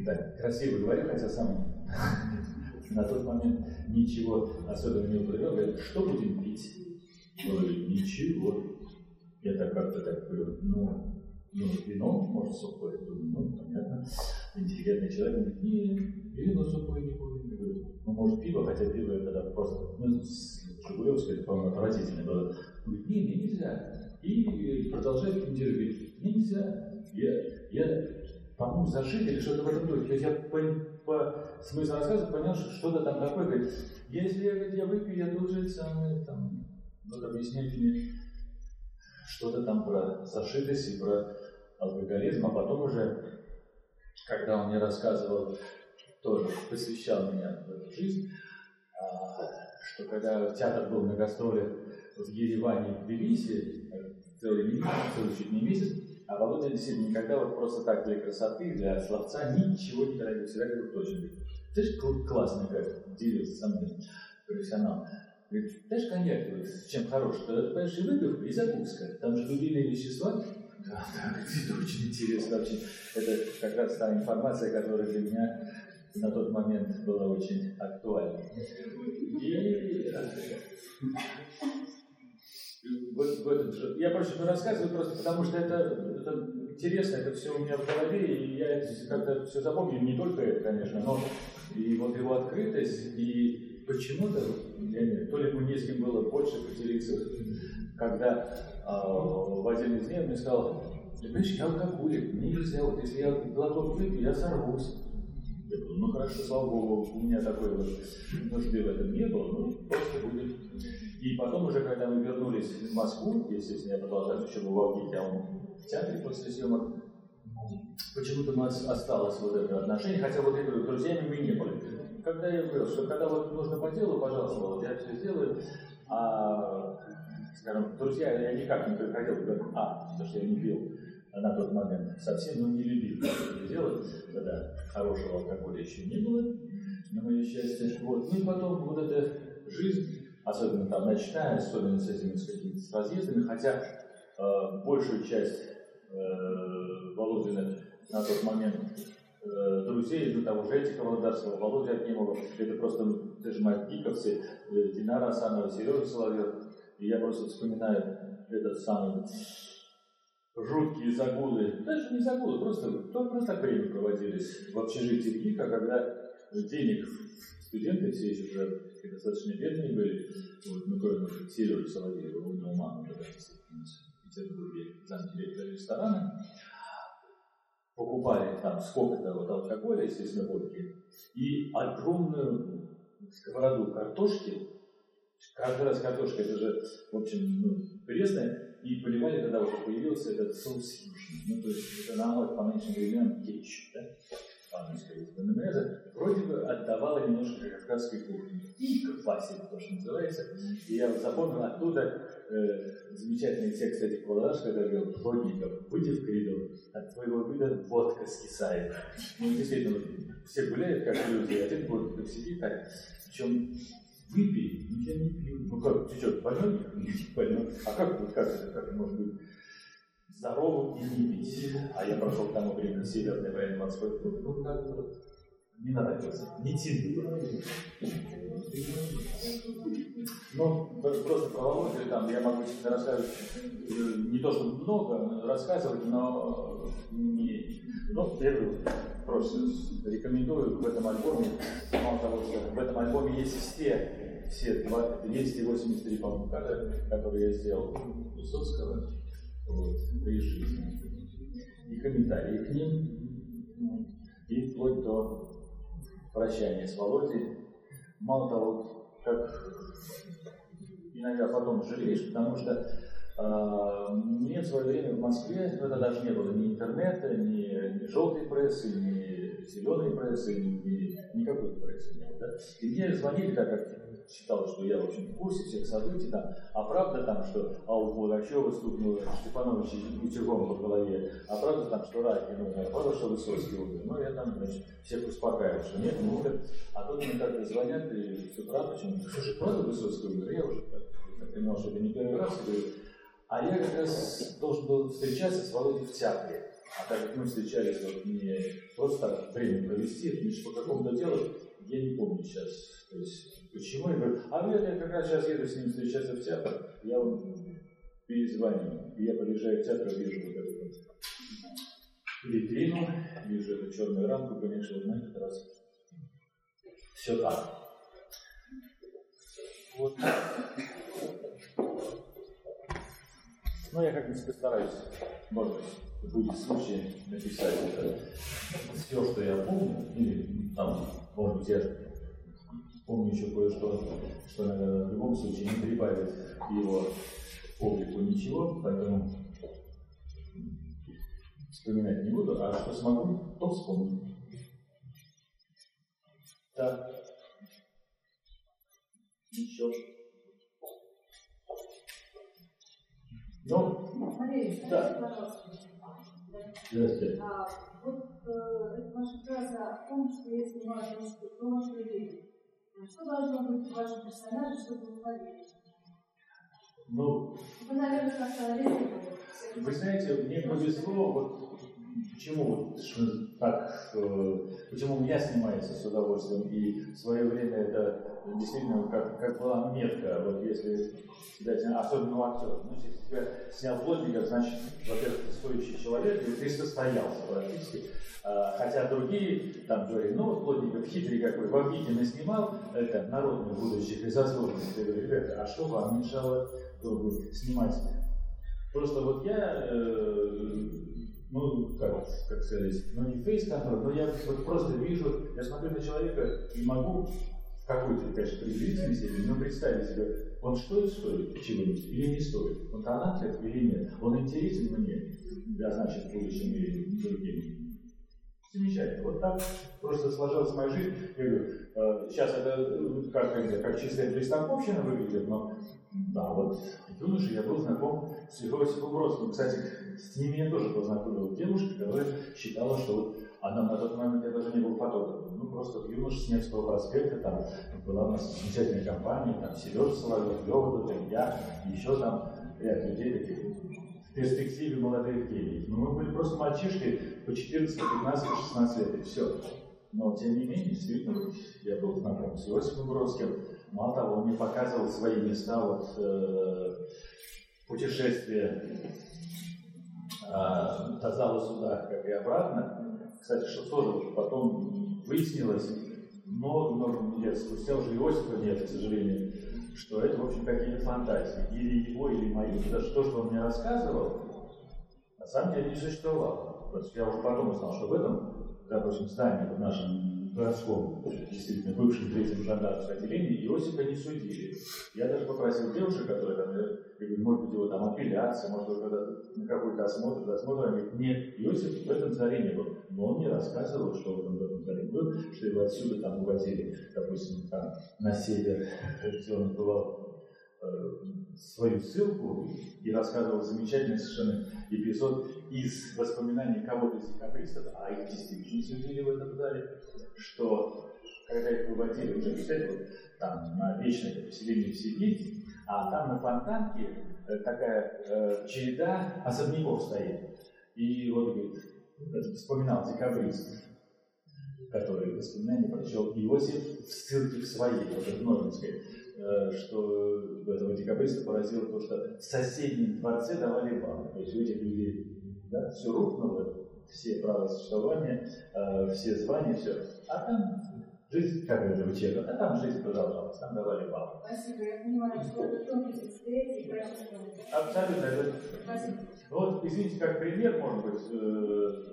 так красиво говорю, хотя сам на тот момент ничего особенно не употреблял, говорит, что будем пить? Говорю, ничего. Я так как-то так говорю, ну, ну, вино, может, сухое. Думаю, ну, понятно. Интеллигентный человек говорит, не, вино сухое не будем. Я ну, может, пиво, хотя пиво это просто, ну, Жигулевское, это, по-моему, отвратительное было. Говорит, не, не, нельзя. И комментировать, говорит, нельзя. Я, я по-моему, зашит или что-то в этом духе. То есть я по, по смыслу рассказа понял, что что-то там такое. Говорит, если я, я выпью, я тут же самое там, вот объяснять мне что-то там про зашитость и про алкоголизм, а потом уже, когда он мне рассказывал, тоже посвящал меня в эту жизнь, а, что когда театр был на гастролях в Ереване в Тбилиси, целый месяц, целый чуть не месяц, а Володя действительно никогда вот просто так для красоты, для словца ничего не тратил, всегда говорил точно. Ты же классный как делился со мной, профессионал. Говорит, знаешь, коньяк, вот, чем хорош, что, понимаешь, и выпивка, и закуска. Там же любимые вещества. Да, да, это очень интересно вообще. Это как раз та информация, которая для меня на тот момент была очень актуальна. Вот, вот, я просто рассказываю просто потому, что это, это интересно, это все у меня в голове, и я как-то все запомнил, не только это, конечно, но и вот его открытость, и почему-то, то ли мне с ним было больше поделиться, когда э, в один из дней он мне сказал, ты понимаешь, я алкоголик, мне нельзя, вот если я глоток выпью, я сорвусь. Я говорю, ну хорошо, слава Богу, у меня такой вот нужды в этом не было, ну просто будет. И потом уже, когда мы вернулись в Москву, естественно, я продолжаю учебу в Алгите, а он в театре после съемок, почему-то у нас осталось вот это отношение, хотя вот я говорю, друзьями мы не были. Когда я говорил, что когда вот нужно по делу, пожалуйста, вот я все сделаю, а, скажем, друзья, я никак не приходил, говорю, а, потому что я не пил на тот момент совсем, но не любил это делать, когда хорошего алкоголя еще не было, на мое счастье. Вот. Ну и потом вот эта жизнь, особенно там ночная, особенно с этими с с разъездами, хотя э, большую часть э, Володина на тот момент э, друзей, ну того же Этика Володарского, Володя Акимова, это просто даже мои гиковцы, э, Динара Асанова, Сережа Соловьев, и я просто вспоминаю этот самый жуткие загулы, даже не загулы, просто, то, просто так время проводились в общежитии ГИКа, когда денег студенты все еще уже достаточно бедные были, вот, ну, кроме Сережи Соловьева, у него мама тогда в Петербурге замдиректора ресторана, покупали там сколько-то вот алкоголя, естественно, водки, и огромную сковороду картошки, каждый раз картошка, это же, в общем, ну, пресная, и поливали, когда уже появился этот соус южный. Ну, то есть это аналог по нынешним временам кетчуп, да? По-английски майонеза, вроде бы отдавала немножко кавказской кухни. И классика, то, что называется. И я запомнил оттуда э, замечательный текст этих Павловаш, когда говорил, Плотников, выйди в коридор, от твоего вида водка скисает. Ну, действительно, все гуляют, как люди, один Плотников сидит так, причем выпей, ну я не пью. Ну как, ты что, больной? Больной. А как, вот как это, как может быть? Здоровым и не пить. А я прошел к тому времени Северный военно-морской клуб. Ну, как вот, не нравился, не тянул. Ну, просто про Володю там я могу себе рассказывать э, не то, что много рассказывать, но не... Ну, я просто рекомендую в этом альбоме, мало того, что в этом альбоме есть все, все 283, по-моему, которые я сделал Высоцкого, вот, при жизни. И комментарии к ним, и вплоть до прощания с Володей. Мало того, как иногда потом жалеешь, потому что э, мне в свое время в Москве, это даже не было ни интернета, ни, ни желтой прессы, ни зеленой прессы, ни, ни никакой прессы не было. Да? И мне звонили, так как считал, что я, в общем, в курсе всех событий, там, а правда там, что а у Булгачева стукнуло Степанович утюгом по голове, а правда там, что Ракин умер, а правда, что Высоцкий умер. Ну, я там, значит, всех успокаивал, что нет, не умер. А тут мне как-то звонят, и с утра почему-то, слушай, правда Высоцкий умер? Я уже понимал, что это не первый раз, говорю, а я как раз должен был встречаться с Володей в театре. А так как мы встречались вот не просто так время провести, лишь по какому-то делу, я не помню сейчас. То есть Почему? Я говорю, а нет, я как раз сейчас еду с ним встречаться в театр, я вам перезвоню. И я подъезжаю к театру, вижу вот эту вот витрину, вижу эту черную рамку, конечно, вот на этот раз все так. Вот. Ну, я как-нибудь постараюсь, может быть, будет случай написать это все, что я помню, или там, может быть, я Помню еще кое-что, что, наверное, в любом случае не прибавит его облику ничего, поэтому вспоминать не буду, а что смогу, то вспомню. Так. Еще. Ну, Мария, да. пожалуйста. Здравствуйте. А, вот э, ваша фраза о том, что если важно, то можно верить. Что должно быть в вашем персонаже, чтобы вы поверили? Ну, Вы, наверное, как-то вы знаете, мне повезло, вот почему так, почему меня снимается с удовольствием, и в свое время это действительно как, как была метка, вот если тебя снял, особенно у актера, ну, если тебя снял плотников, значит, во-первых, ты стоящий человек, и ты состоялся практически. А, хотя другие там говорили, ну, Плотников хитрый какой, в Обидино снимал, это народных будущих и заслуженных. Я говорю, ребята, а что вам мешало снимать? Просто вот я, э, ну, как, как сказать, ну не фейс-контроль, но я вот просто вижу, я смотрю на человека и могу какой-то, конечно, приблизительной степени, но представить себе, он стоит, стоит чего-нибудь или не стоит, он талантлив или нет, он интересен мне, да, значит, в будущем или другим. Замечательно. Вот так просто сложилась моя жизнь. Я говорю, э, сейчас это э, как, как чистая пристанковщина выглядит, но да, вот юноше я был знаком с Иосифом Бродским. Кстати, с ним меня тоже познакомила девушка, которая считала, что вот она на тот момент, я даже не был фотографом, ну просто в юноше с Невского проспекта, там была у нас замечательная компания, там Сережа Соловьев, Лёва, я, еще там ряд людей таких перспективе молодых гений. Но мы были просто мальчишки по 14, 15, 16 лет, и все. Но, тем не менее, действительно, я был знаком с Иосифом Бродским. Мало того, он мне показывал свои места, вот, э, путешествия а, до зала суда, как и обратно. Кстати, что тоже потом выяснилось, много-много лет спустя, уже Иосифа нет, к сожалению, что это, в общем, какие-то фантазии. Или его, или мои. Что то, что он мне рассказывал, на самом деле не существовало. То есть я уже потом узнал, что в этом, допустим, здании в нашем городском, действительно, бывшем третьем жандармском отделении, Иосифа не судили. Я даже попросил девушек, которые там, я говорю, может быть, его там апелляция, может быть, когда на какой-то осмотр, досмотр, они говорят, нет, Иосиф в этом царе не был. Но он мне рассказывал, что он в этом царе был, что его отсюда там увозили, допустим, там на север, где он бывал э, свою ссылку и рассказывал замечательный совершенно эпизод из воспоминаний кого-то из декабристов, а их действительно судили в этом зале, что когда их выводили уже, представляете, вот там на вечное поселение в Сибири, а там на фонтанке э, такая э, череда особняков стоит. И вот, говорит, вспоминал декабрист, который воспоминания прочел Иосиф в ссылке в своей, вот в Норвинской, э, что этого декабриста поразило то, что в соседнем дворце давали бал. То есть у этих людей да, все рухнуло, все права существования, э, все звания, все. А там жизнь, как это учебно, а там жизнь продолжалась, там давали баллы. Спасибо, я понимаю, что это тонкости встретить, Абсолютно. Это... Спасибо. Вот, извините, как пример, может быть, э,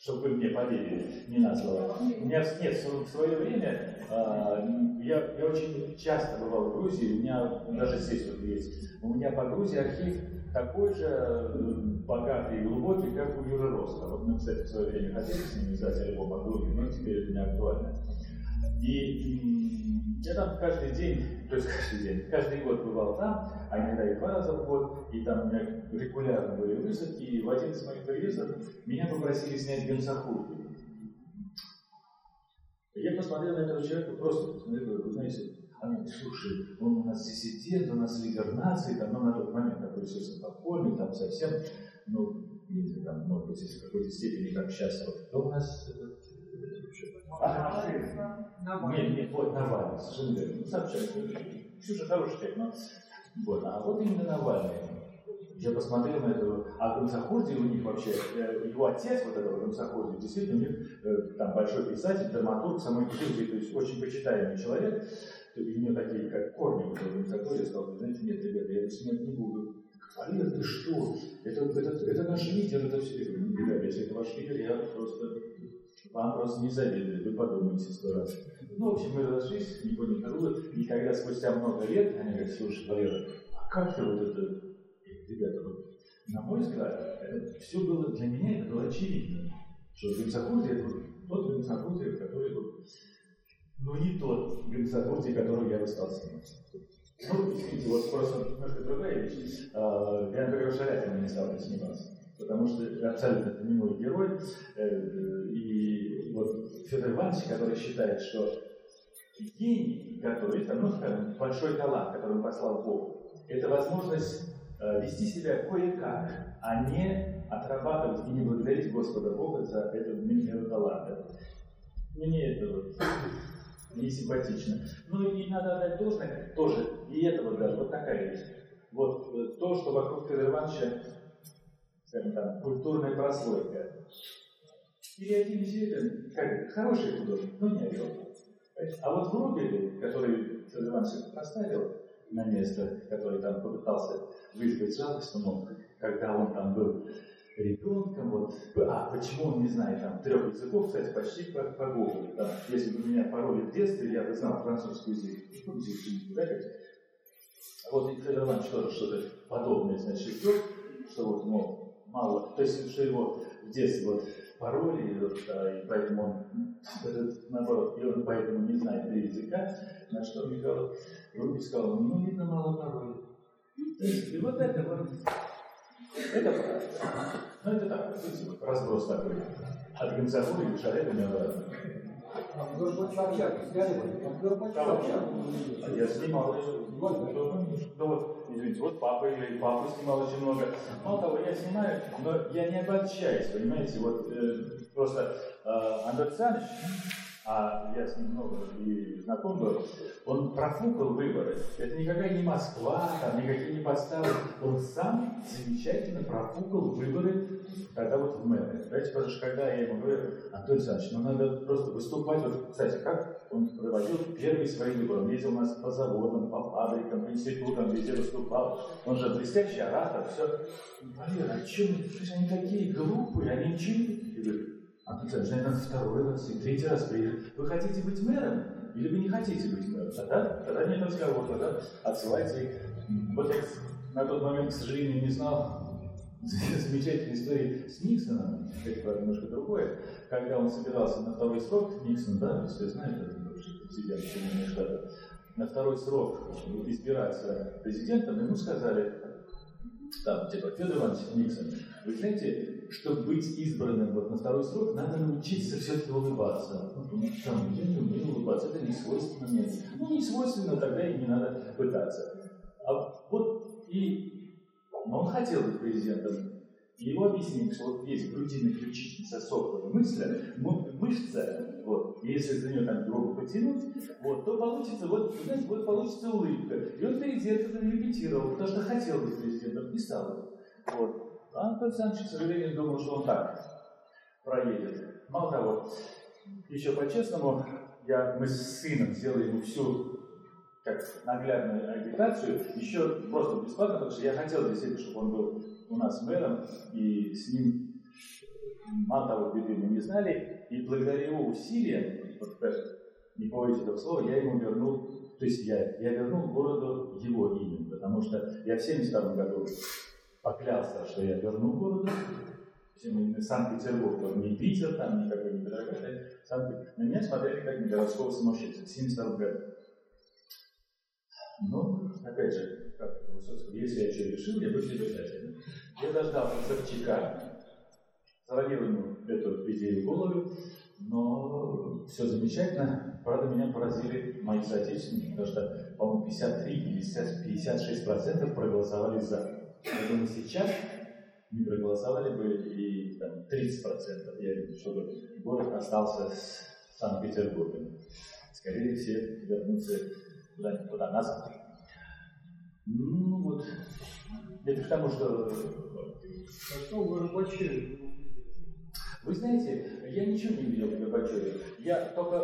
чтобы вы мне поверили, не на слово. У меня нет, в свое время э, я, я очень часто бывал в Грузии, у меня даже здесь вот есть. У меня по Грузии архив такой же э, богатый и глубокий, как у Юры Роста. Вот мы, кстати, в свое время хотели с ним издать альбом о Грузии, но теперь это не актуально. И я там каждый день, то есть каждый день, каждый год бывал там, а иногда и два раза в год, и там у меня регулярно были высадки, и в один из моих приездов меня попросили снять генсахурку. Я посмотрел на этого человека, просто посмотрел, вы знаете, она говорит, слушай, он у нас диссидент, у нас лидер нации, там, ну, на тот момент такой, естественно, подпольный, там совсем, ну, не там, может быть, в какой-то степени, как сейчас, вот, кто у нас а, нет, нет, вот Навальный, совершенно верно. Ну, Собчак, Ксюша хороший человек, но вот, а вот именно Навальный. Я посмотрел на этого, а Гамсахурди у них вообще, э, его отец вот этого Гамсахурди, действительно у них э, там большой писатель, драматург, самой Петербурге, то есть очень почитаемый человек, у него такие, как корни, Гамсахурди, я сказал, знаете, нет, ребята, я его снимать не буду. Алина, ты что? Это, это, это наш лидер, это все. Я ну, ребята, если это ваш лидер, я просто вам просто не завидую, вы подумайте сто раз. Ну, в общем, мы разошлись, не поняли друга, и когда спустя много лет, они говорят, слушай, Валера, а как ты вот это, ребята, вот, на мой взгляд, это все было для меня, это было очевидно, что Гимсахурди это тот Гимсахурди, который вот, ну не тот Гимсахурди, который я бы стал снимать. Ну, извините, вот просто немножко другая вещь. А, я, например, Шарятина не стал сниматься потому что абсолютно это не мой герой. Э, и вот Федор Иванович, который считает, что гений, который, там, ну, скажем, большой талант, который послал Богу, это возможность э, вести себя кое-как, а не отрабатывать и не благодарить Господа Бога за этот мир таланта. Мне это вот не симпатично. Ну и надо отдать должное тоже, и это вот даже вот такая вещь. Вот э, то, что вокруг Федора Ивановича скажем там, культурная прослойка. Или один из как хороший художник, но не огромный. А вот Врубель, который Федор поставил на место, который там попытался вызвать жалость, но когда он там был ребенком, вот, а почему он не знает там трех языков, кстати, почти по, по Гоголю. Там, если бы меня пароли в детстве, я бы знал французский язык. Ну, язык, да, как? Вот и Федор Иванович тоже что-то подобное, значит, что вот, мол, мало. То есть, что его в детстве вот пароли, вот, а, и поэтому он, этот, наоборот, и он поэтому не знает языка, на что Михаил Рубин сказал, ну, видно, мало паролей. То есть, и вот это вот, это правда. Ну, это так, разброс такой. От Гонцагура и Шарепа не обратно. А я снимал. Ну вот, извините, вот папа или папа снимал очень много. Мало того, я снимаю, но я не обольщаюсь, понимаете, вот э, просто э, Андрей Александрович, а я с ним много и знаком был, он профукал выборы. Это никакая не Москва, там никакие не подставы. Он сам замечательно профукал выборы тогда вот в мэры. Знаете, потому что когда я ему говорю, Антон Александрович, ну надо просто выступать. Вот, кстати, как он проводил первые свои выборы? Он ездил у нас по заводам, по фабрикам, по институтам, везде выступал. Он же блестящий оратор, все. Валера, а чем они такие глупые, они ничего не Антон Александрович, наверное, второй раз и третий раз приехали. Вы хотите быть мэром? Или вы не хотите быть мэром? Тогда, тогда нет разговора, тогда отсылайте их. Вот я на тот момент, к сожалению, не знал замечательной истории с Никсоном, это, немножко другое, когда он собирался на второй срок, Никсон, да, все знают, это президент Соединенных Штатов, на второй срок избираться президентом, ему сказали, там, типа, Федор Иванович Никсон, вы знаете, чтобы быть избранным вот на второй срок, надо научиться все-таки улыбаться. Ну, там, я не умею улыбаться, это не свойственно мне. Ну, не свойственно, тогда и не надо пытаться. А вот и но он хотел быть президентом. И его объяснили, что вот есть грудинная ключичница сопла мысля, мышца, вот, если за нее там грубо потянуть, вот, то получится, вот, знаете, вот получится улыбка. И он перед зеркалом репетировал, потому что хотел быть президентом, не стал. Вот. А Антон Александрович, к сожалению, думал, что он так проедет. Мало того, еще по-честному, я, мы с сыном сделали ему всю как наглядную агитацию, еще просто бесплатно, потому что я хотел действительно, чтобы он был у нас мэром, и с ним, мало того, беды мы не знали, и благодаря его усилиям, вот, не побоюсь этого слова, я ему вернул, то есть я, я вернул городу его имя, потому что я в 72 году поклялся, что я верну городу, Санкт-Петербург, не Питер, там никакой не Санкт-Петербург. На меня смотрели как на городского сумасшедшего в 72 году. Но, опять же, как Высоцкого, если я что решил, я буду обязательно. Я дождался Собчака, заронил ему эту идею в голову, но все замечательно. Правда, меня поразили мои соотечественники, потому что, по-моему, 53-56% проголосовали за. Думаю, сейчас не проголосовали бы и там, 30%, я, чтобы город остался с Санкт-Петербургом. Скорее все вернутся куда-нибудь туда назад. Ну вот, это к тому, что... А что в Горбачеве? Вы знаете, я ничего не видел в Горбачеве. Я только,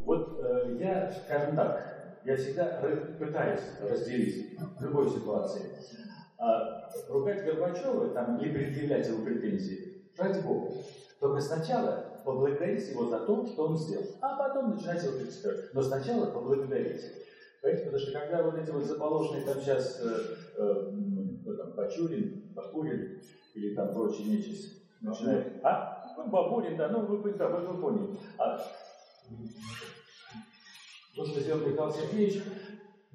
вот э, я, скажем так, я всегда пытаюсь разделить в любой ситуации. А, ругать Горбачева, там, не предъявлять его претензии, ради Бога. Только сначала поблагодарить его за то, что он сделал, а потом начинать его критиковать. Но сначала поблагодарить. Понимаете, потому что когда вот эти вот заположенные там сейчас э, э, ну, там, Бачурин, Бакурин или там прочие нечисть начинают... А? Ну, Бабурин, да, ну вы, да, вы, вы поняли. А, то, что сделал Михаил Сергеевич,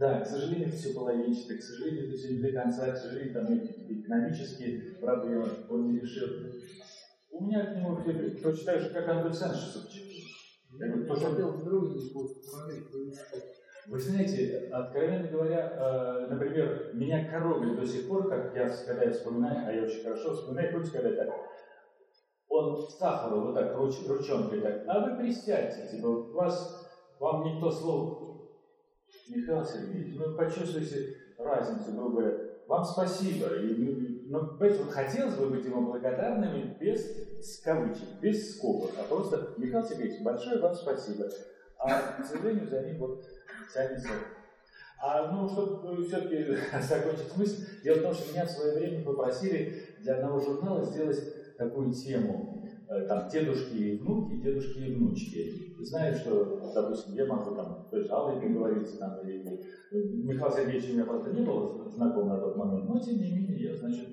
да, к сожалению, все половинчато, к сожалению, это все не до конца, к сожалению, там экономические проблемы он не решил. У меня к нему точно так же, как Андрей Александрович Собчак. Я говорю, то, что... Вы знаете, откровенно говоря, э, например, меня коробит до сих пор, как я, когда я вспоминаю, а я очень хорошо вспоминаю, помните, когда так, он сахару вот так руч, ручонкой так, а вы присядьте, типа, вас, вам никто слов, Михаил Сергеевич, ну почувствуйте разницу, грубо говоря, вам спасибо, и, ну, вот хотелось бы быть ему благодарными без кавычек, без скобок, а просто, Михаил Сергеевич, большое вам спасибо. А, к сожалению, за ним вот тянется. А ну, чтобы все-таки закончить мысль, дело в том, что меня в свое время попросили для одного журнала сделать такую тему. Э, там дедушки и внуки, дедушки и внучки. Знаешь, что, допустим, я могу там, то есть Аллой договориться, там, или Михаил Сергеевич у меня просто не был знаком на тот момент, но тем не менее я, значит,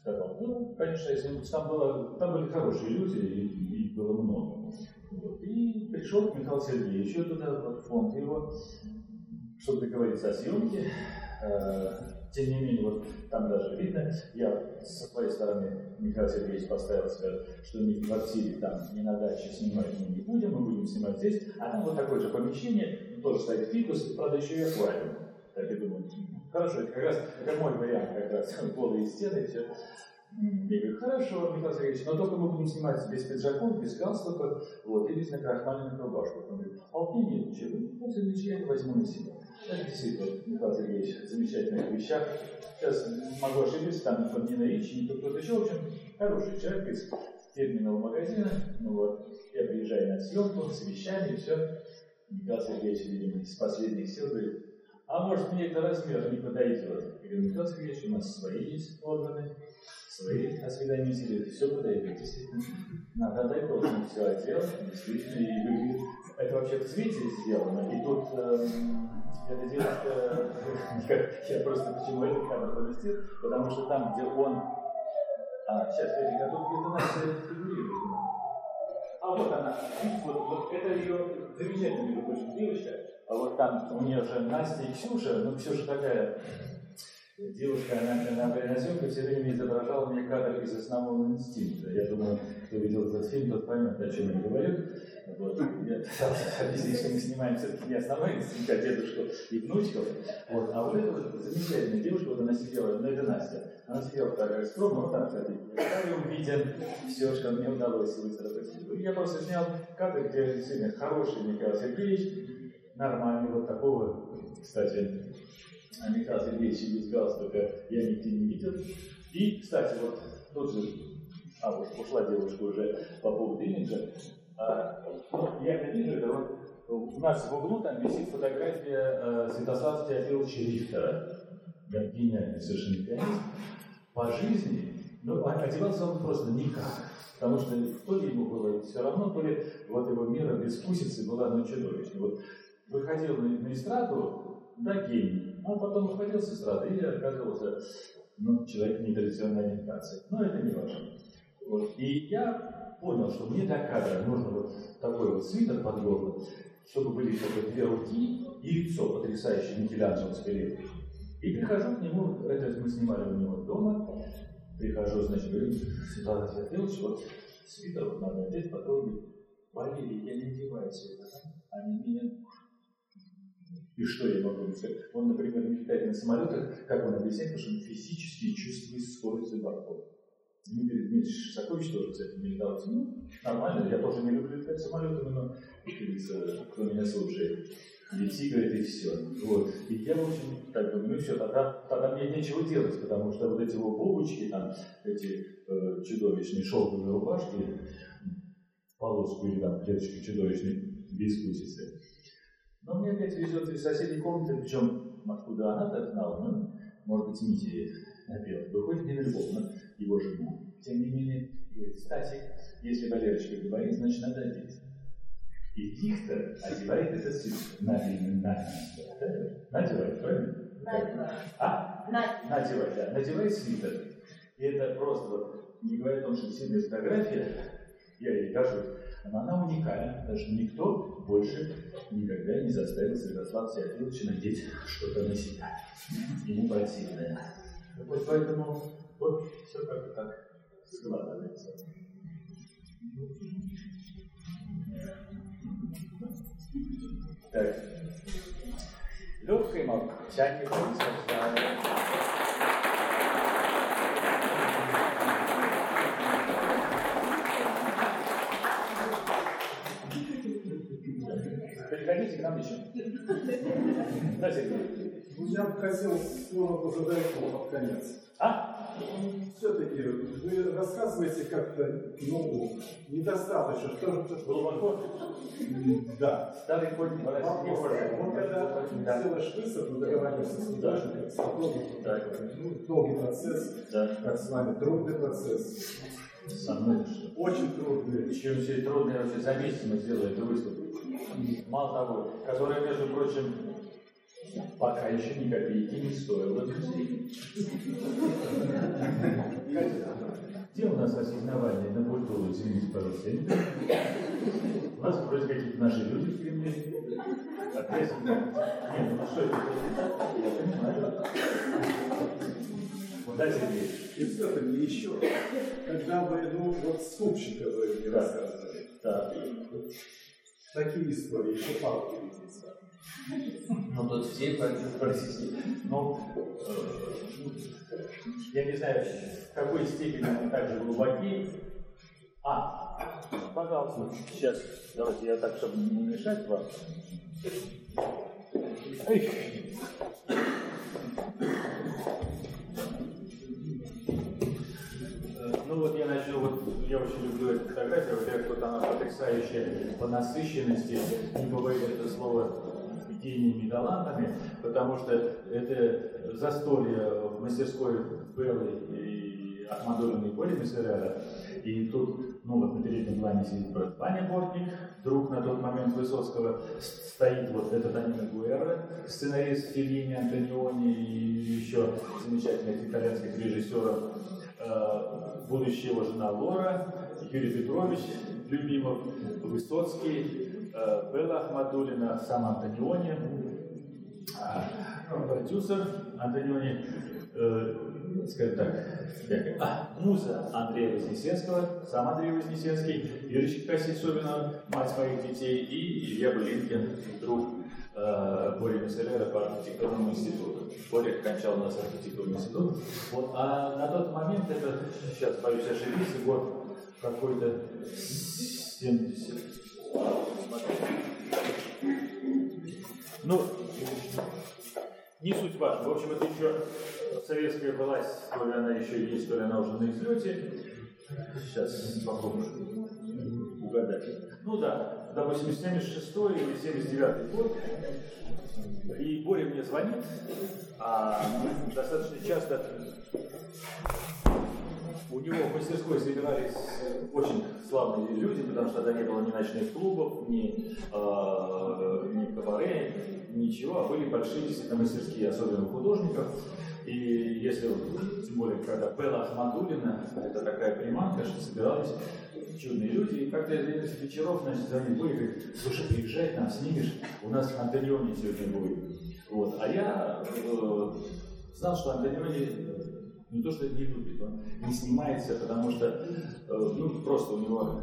сказал, ну, конечно, если там, было, там были хорошие люди, и их было много. Вот. И пришел к Михаилу Сергеевичу туда, вот, фонд его, чтобы договориться о съемке. Э, тем не менее, вот там даже видно, я со своей стороны Михаил Сергеевич поставил, сказал, что ни в квартире, там, ни на даче снимать мы не будем, мы будем снимать здесь, а там вот такое же помещение, тоже стоит фикус, правда, еще и аквариум. Так я думаю, хорошо, это как раз это мой вариант, как раз голые стены, все. Я говорю, хорошо, Михаил Сергеевич, но только мы будем снимать без пиджаков, без галстука, вот, и без накрахмаленных рубашек. Он говорит, а у меня нет ничего. Ну, Михаил я это возьму на себя. Это действительно, Михаил Сергеевич, замечательных вещах. Сейчас могу ошибиться, там никто не Ричи, никто кто-то еще, в общем, хороший человек из фирменного магазина. Ну вот, я приезжаю на съемку с вещами, все. Михаил Сергеевич, видимо, из последних сил говорит, а может мне это размер не подойдет? Я говорю, Михаил Сергеевич, у нас свои есть органы, свои осведомители, все подойдет, действительно. Надо отдать должное все отдел, действительно, и выглядит. Это вообще в цвете сделано, и тут э, эта девушка, я просто почему этот кадр поместил, потому что там, где он, а, сейчас, а тут где-то Настя фигурирует. А вот она, вот, вот это ее замечательная, между прочим, девочка, а вот там у нее же Настя и Ксюша, ну Ксюша такая девушка, она, она при съемке все время изображала мне кадр из основного инстинкта. Я думаю, кто видел этот фильм, тот поймет, о чем я говорю. Вот. Я объяснить, что мы снимаем все-таки не основной инстинкт, а дедушку и внучков. Вот. А вот эта вот замечательная девушка, вот она сидела, ну это Настя, она сидела такая скромно, вот так, кстати, в виде все, что мне удалось выцарапать. Я просто снял кадр, где действительно хороший Михаил Сергеевич, нормальный, вот такого, кстати, Михаил Сергеевич без галстука я нигде не видел. И, кстати, вот тут же, а вот ушла девушка уже по поводу имиджа, а, я это вижу, это вот у нас в углу там висит фотография э, Святослава Теофиловича Рихтера. Гениальный совершенно пианист. По жизни, ну, одевался он просто никак. Потому что то ли ему было все равно, то ли вот его мера безвкусицы была ну, чудовищной. Вот выходил на, на эстраду, да, гений. А потом выходил с эстрады и оказывался ну, человек нетрадиционной ориентации. Но это не важно. Вот. И я понял, что мне для кадра нужно вот такой вот свитер под горло, чтобы были только две руки и лицо потрясающее Микеланджеловской лепки. И прихожу к нему, это мы снимали у него дома, прихожу, значит, говорю, Светлана Сергеевич, вот свитер вот надо одеть, потом говорит, Валерий, я не одеваю свитер, они меня и что я могу сказать? Он, например, не летает на самолетах, как он объясняет, потому что он физически чувствует скорость за бортом. Дмитрий Дмитриевич Шостакович тоже, кстати, не летал. Ну, нормально, я тоже не люблю летать самолетами, но, как кто меня слушает. Лети, говорит, и все. Вот. И я, в общем, так думаю, ну все, тогда, тогда мне нечего делать, потому что вот эти вот бобочки, там, эти э, чудовищные шелковые рубашки, полоску или там клеточки чудовищной безвкусицы, но мне опять везет из соседней комнаты, причем откуда она так знала, ну, может быть, Митя напел. Выходит не на любовно его жену. Тем не менее, говорит, кстати, если Валерочка говорит, значит, надо одеть. И Рихтер одевает этот свитер. Надевает, надевает, надевает, правильно? Надевает. А? Надевает, да. Надевает свитер. И это просто, вот, не говоря о том, что сильная фотография, я ей кажусь, но она уникальна, потому что никто больше никогда не заставил Святослава Теофиловича надеть что-то на себя. Ему противное. Вот поэтому вот все как-то так складывается. Так. Легкое молчание происхождает. Я бы хотел слово позадать под конец. А? Все-таки вы рассказываете как-то, ну, недостаточно. Что же Глубоко. Да. Старый конь не. Вот когда Да. делаешь выставку, договариваешься с художником, с художником, Да. ну, долгий процесс, Да. как с вами, трудный процесс. Очень трудный. Чем все трудное вообще за месяц мы сделали эту выставку. Мало того, которая, между прочим, пока еще ни копейки не стоила друзей. Где у нас ассигнования на культуру, извините, пожалуйста. У нас вроде какие-то наши люди в Кремле. Нет, ну что это? Я понимаю. Да, Сергей? И все-таки еще, когда вы, ну, вот скупщика вы мне рассказывали, такие истории, еще пару перейдется. Ну, тут все практически. Ну, но э, я не знаю, в какой степени они также глубоки. А, пожалуйста, сейчас, давайте я так, чтобы не мешать вам. Ну вот я начну, вот я очень люблю эту фотографию, во-первых, вот она потрясающая по насыщенности, не бывает это слово гениями талантами, потому что это застолье в мастерской Беллы и Ахмадулина и Боли Мессерера, и тут, ну вот на переднем плане сидит брат Ваня Бортник, друг на тот момент Высоцкого, стоит вот этот Анина Гуэра, сценарист Филини, Антониони и еще замечательных итальянских режиссеров, э, будущая его жена Лора, Юрий Петрович Любимов, Высоцкий, Белла Ахмадулина, сам Антониони, э, продюсер Антониони, э, скажем так, а, муза Андрея Вознесенского, сам Андрей Вознесенский, Юрочка Косисовина, мать моих детей, и Илья Былинкин, друг э, Боря Месселера по архитектурному институту. Боря кончал у нас архитектурный институт. Вот, а на тот момент, это, сейчас боюсь ошибиться, год какой-то 70. Ну, не суть важно. В общем, это еще советская власть, то ли она еще есть, то ли она уже на излете. Сейчас попробую угадать. Ну да, допустим, 76 или 79 год. И Боря мне звонит, а достаточно часто у него в мастерской собирались очень славные люди, потому что тогда не было ни ночных клубов, ни, э, ни кабаре, ничего, а были большие действительно мастерские, особенно художников. И если, тем более, когда Белла Ахмадулина, это такая приманка, что собирались чудные люди, и как-то из вечеров, значит, за ним были, слушай, приезжай, нам снимешь, у нас Антониони сегодня будет. Вот. А я э, знал, что Антониони не то, что не любит, он не снимается, потому что, э, ну, просто у него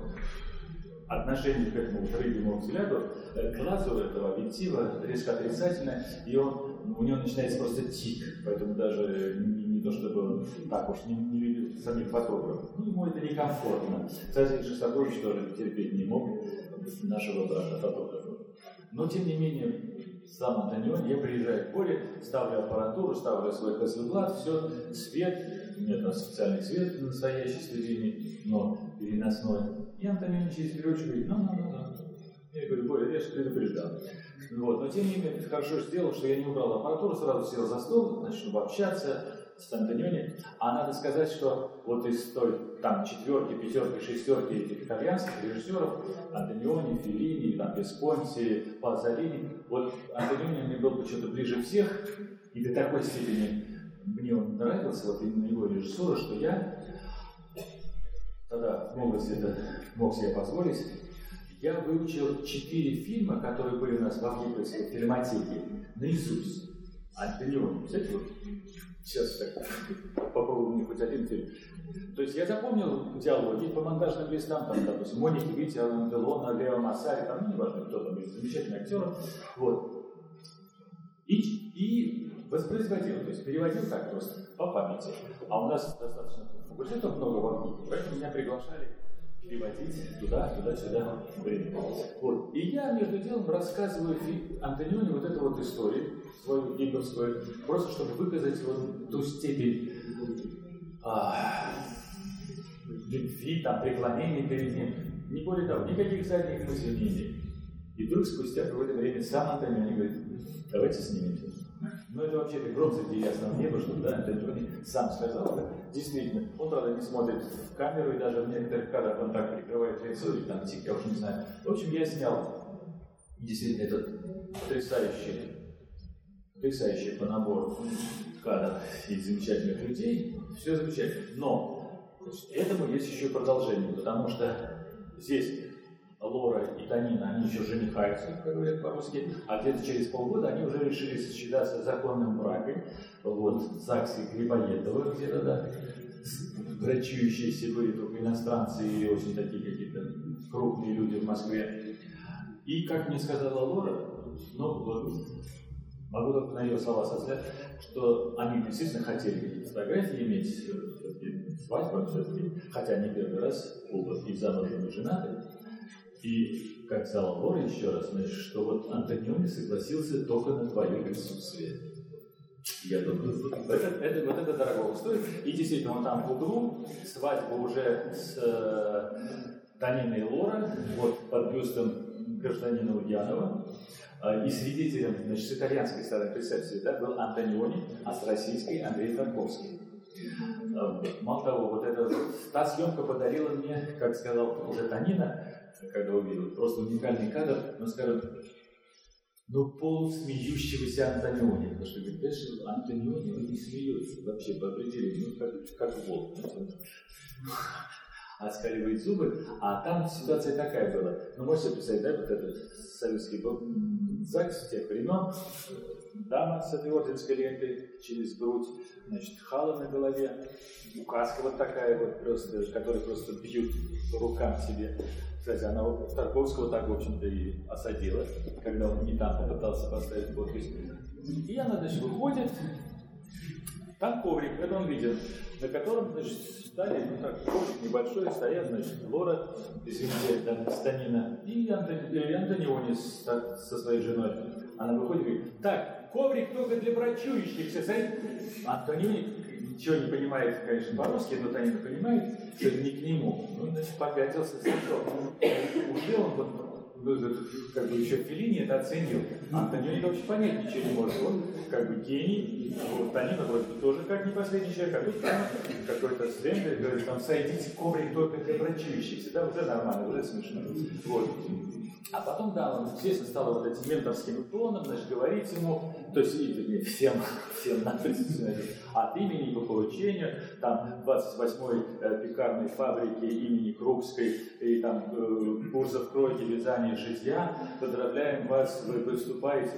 отношение к этому рыбьему взгляду, к глазу этого объектива резко отрицательное, и он, у него начинается просто тик, поэтому даже не, не то, чтобы он так уж не, не любит самих фотографов. Ну, ему это некомфортно. Кстати, Шостакович тоже терпеть не мог нашего брата фотографа. Но, тем не менее, сам Антонион, я приезжаю к Коле, ставлю аппаратуру, ставлю свой Hasselblad, все, свет, у меня там специальный свет настоящий студийный, но переносной. И Антонион через переводчик говорит, ну, ну, ну, ну. Я говорю, Боря, я же предупреждал. Вот. Но тем не менее, хорошо сделал, что я не убрал аппаратуру, сразу сел за стол, чтобы общаться Антониони. А надо сказать, что вот из той там четверки, пятерки, шестерки этих итальянских режиссеров, Антониони, Феллини, там, Висконти, Пазолини, вот Антониони мне был почему-то ближе всех, и до такой степени мне он нравился, вот именно его режиссура, что я тогда в молодости это мог себе позволить, я выучил четыре фильма, которые были у нас в Авгипольской фильмотеке, наизусть. Антониони, представляете, вот сейчас так попробую мне хоть один фильм. То есть я запомнил диалоги по монтажным листам, там, допустим, Моники Вити, Алан Делона, Лео Массари, там, ну, неважно, кто там есть, замечательные актеры. Вот. И, и воспроизводил, то есть переводил так просто, по памяти. А у нас достаточно факультетов много в поэтому меня приглашали переводить туда, туда, сюда время. Вот. И я между делом рассказываю Антонионе вот эту вот историю, свою гиговскую, просто чтобы выказать вот ту степень а, любви, там, преклонения перед ним. Не более того, никаких задних мыслей. И вдруг спустя какое-то время сам Антониони говорит, давайте снимемся. Ну, это вообще-то гром среди ясного неба, что да, Антони сам сказал. Да? Действительно, он, правда, не смотрит в камеру, и даже в некоторых кадрах он так прикрывает лицо, или там тик, я уж не знаю. В общем, я снял действительно этот потрясающий, потрясающий по набору кадров и замечательных людей. Все замечательно. Но этому есть еще продолжение, потому что здесь Лора и Танина, они еще женихаются, как говорят по-русски, а где-то через полгода они уже решили сочетаться законным браком, вот, в ЗАГСе Грибоедова где-то, да, врачующиеся были только иностранцы и очень такие какие-то крупные люди в Москве. И, как мне сказала Лора, ну, вот, Могу только на ее слова сослать, что они действительно хотели фотографии иметь, свадьбу все-таки, хотя не первый раз, оба и замужем, и женаты. И, как сказала Лора еще раз, значит, что вот Антониони согласился только на твое присутствие. Я думаю, это, это, вот это дорого стоит. И действительно, он там в углу, свадьба уже с э, Таниной Лора, вот под бюстом гражданина Ульянова. Э, и свидетелем, значит, с итальянской стороны, представьте да, был Антониони, а с российской Андрей Тарковский. Э, мало того, вот эта та съемка подарила мне, как сказал уже Танина, когда увидел, просто уникальный кадр, ну, скажем, ну, пол смеющегося Антониони. Потому что, говорит, понимаешь, Антониони, он не смеется вообще по определению, ну, как, как волк. Оскаливает зубы, а там ситуация такая была. Ну, можете представить, да, вот этот советский ЗАГС тех времен, дама с этой орденской лентой через грудь, значит, хала на голове, указка вот такая вот просто, которую просто бьют рукам себе. Кстати, она вот Тарковского так, в общем-то, и осадила, когда он не там попытался поставить подпись. И она, значит, выходит, там коврик, это он видел, на котором, значит, стали, ну так, коврик небольшой, стоят, значит, Лора, извините, там, Станина, и Антони, Антониони со, со своей женой. Она выходит и говорит, так, коврик только для брачующихся, смотри. Антониони ничего не понимает, конечно, по-русски, но Танина понимает, что это не к нему. Ну, значит, попятился сначала. Уже он вот, как бы еще Филини это оценил. Антониони вообще понять ничего не может. Он как бы гений, вот Танина вроде тоже как не последний человек, а тут там какой-то свендер говорит, там сойдите коврик только для брачующихся. Да, уже нормально, уже смешно. Вот. А потом, да, он, естественно, стал вот этим менторским тоном, значит, говорить ему, то есть, и, всем, всем на от имени по поручению, там, 28-й э, пекарной фабрики имени Крупской, и там, э, курсов кройки, вязания, шитья, поздравляем вас, вы выступаете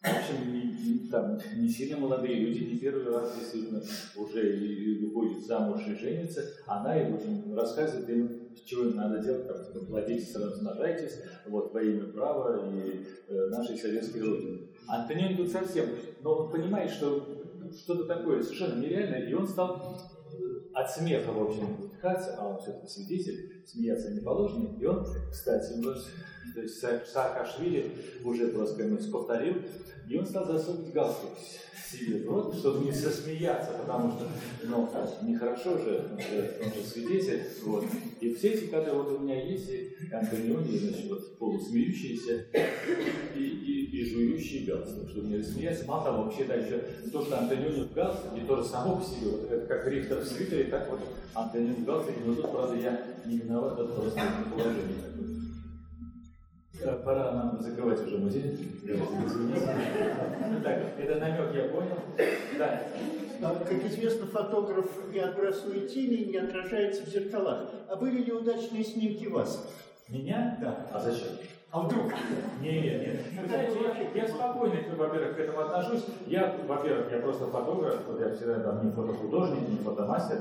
в общем, не, там, не сильно молодые люди, не первый раз действительно уже и выходят замуж и женятся, она им очень рассказывает им, чего им надо делать, как плодитесь, размножайтесь, вот, во имя права и э, нашей советской родины. Антонин тут совсем, но он понимает, что что-то такое совершенно нереальное, и он стал от смеха, в общем, пихаться, а он все-таки свидетель, смеяться не положено, и он, кстати, то есть Саакашвили уже просто повторил, и он стал засовывать галстук себе в рот, чтобы не засмеяться, потому что, ну, нехорошо же, он же, свидетель, вот. И все эти кадры вот у меня есть, и Антониони, значит, вот полусмеющиеся и, и, и жующий галстук, чтобы не рассмеяться. Мало того, вообще, да, еще то, что Антониони в галстуке, тоже само по себе, вот это как Рихтер в свитере, так вот Антониони в галстуке, но тут, правда, я не виноват, это просто положение Пора нам закрывать уже музей. Так, это намек я понял. Да. Как известно, фотограф не отбрасывает тени, не отражается в зеркалах. А были ли удачные снимки вас? Меня? Да. А зачем? А вдруг? Нет, нет, нет. знаете, я, я спокойно, во-первых, к этому отношусь. Я, во-первых, я просто фотограф, вот я всегда там не фотохудожник, не фотомастер,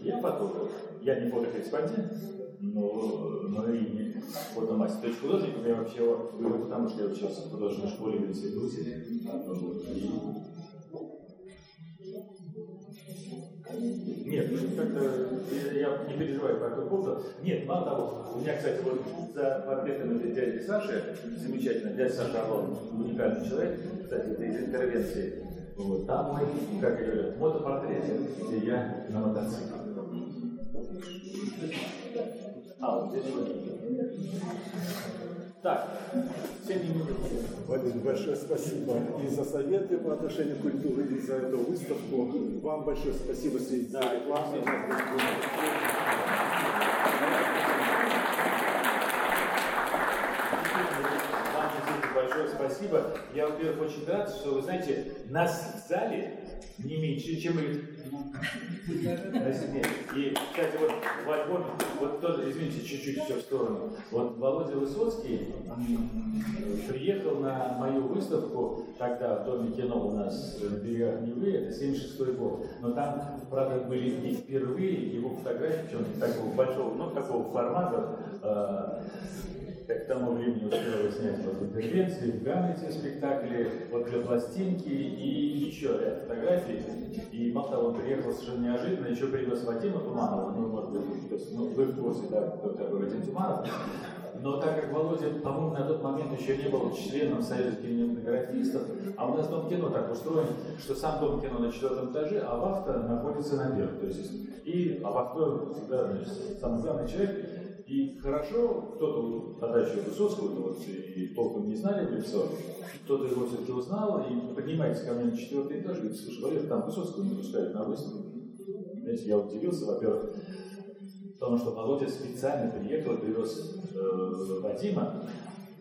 я фотограф. Я не фотокорреспондент, но, но и не фотомастер. То есть художником я вообще говорю, потому что я учился в художественной школе в институте. Нет, ну как-то я не переживаю по этому поводу. Нет, мало того, у меня, кстати, вот за портретом этой дяди Саши, замечательно, дядя Саша Орлов, уникальный человек, кстати, это из интервенции. Вот, там мой, как я говорю, мотопортрет, где я на мотоцикле. А, вот здесь. Так, 7 минут. Вадим, большое спасибо и за советы по отношению к культуре, и за эту выставку. Вам большое спасибо за рекламу. Вам большое спасибо. Я, во-первых, очень рад, что, вы знаете, нас в зале не меньше, чем и на стене. И, кстати, вот в альбоме, вот тоже, извините, чуть-чуть все в сторону. Вот Володя Высоцкий приехал на мою выставку, тогда в Доме кино у нас в берегах Невы, это 76 год. Но там, правда, были не впервые его фотографии, причем такого большого, ну, такого формата, к тому времени успела снять вот интервенции в Гамлете спектакле, вот для пластинки и еще ряд фотографий. И мало того, он приехал совершенно неожиданно, еще привез Вадима Туманова, ну, может быть, то есть, ну, вы в курсе, да, кто такой Вадим Туманов. Но так как Володя, по-моему, на тот момент еще не был членом Союза кинематографистов, а у нас Дом кино так устроен, что сам Дом кино на четвертом этаже, а вахта находится на первом. То есть, и, а вахта всегда значит, самый главный человек, и хорошо, кто-то тогда еще Высоцкого вот, и толком не знали лицо, кто-то его все-таки узнал, и поднимается ко мне на четвертый этаж, говорит, слушай, Валер, там Высоцкого не пускают на выставку. Знаете, я удивился, во-первых, потому что Володя специально приехал привез э, Вадима,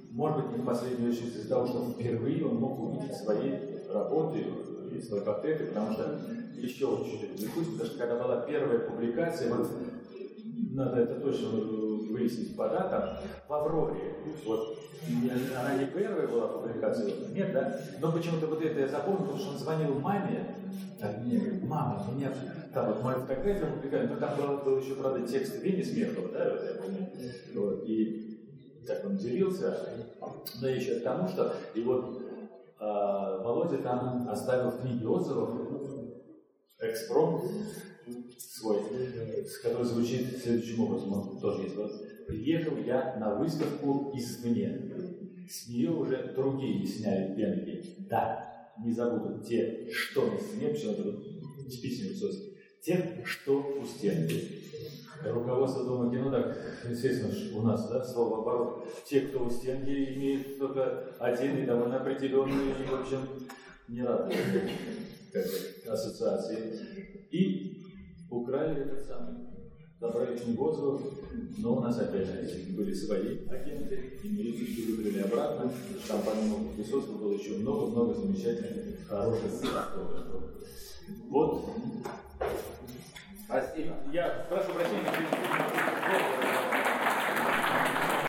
может быть, не в последнюю очередь из-за того, что впервые он мог увидеть свои работы и свои портреты, потому что еще чуть-чуть потому что когда была первая публикация, вот надо это точно выяснить по датам, в «Авроре». Вот, она не первая была публикация, нет, да? Но почему-то вот это я запомнил, потому что он звонил маме, мне говорит, мама, меня там вот мою фотографию публиковали, но там был, был еще, правда, текст Вени Смехова, да, вот я помню. Вот, и так он делился, но еще к тому, что и вот э, Володя там оставил в книге отзывов экспромт свой, который звучит следующим образом, он тоже есть. Вот, Приехал я на выставку извне. С нее уже другие сняли пенки. Да, не забудут те, что на стене, почему это типичный Высоцкий тех, что у стенки. Руководство Дома кино, так, естественно, у нас, да, слово оборот. Те, кто у стенки, имеют только один и довольно определенный, и, в общем, не рады ассоциации. И украли этот самый, забрали книгу отзывов, но у нас опять же были свои агенты, и милицию выбрали обратно. Там помимо Высоцкого было еще много-много замечательных, хороших автографов. Вот Спасибо. Я прошу прощения,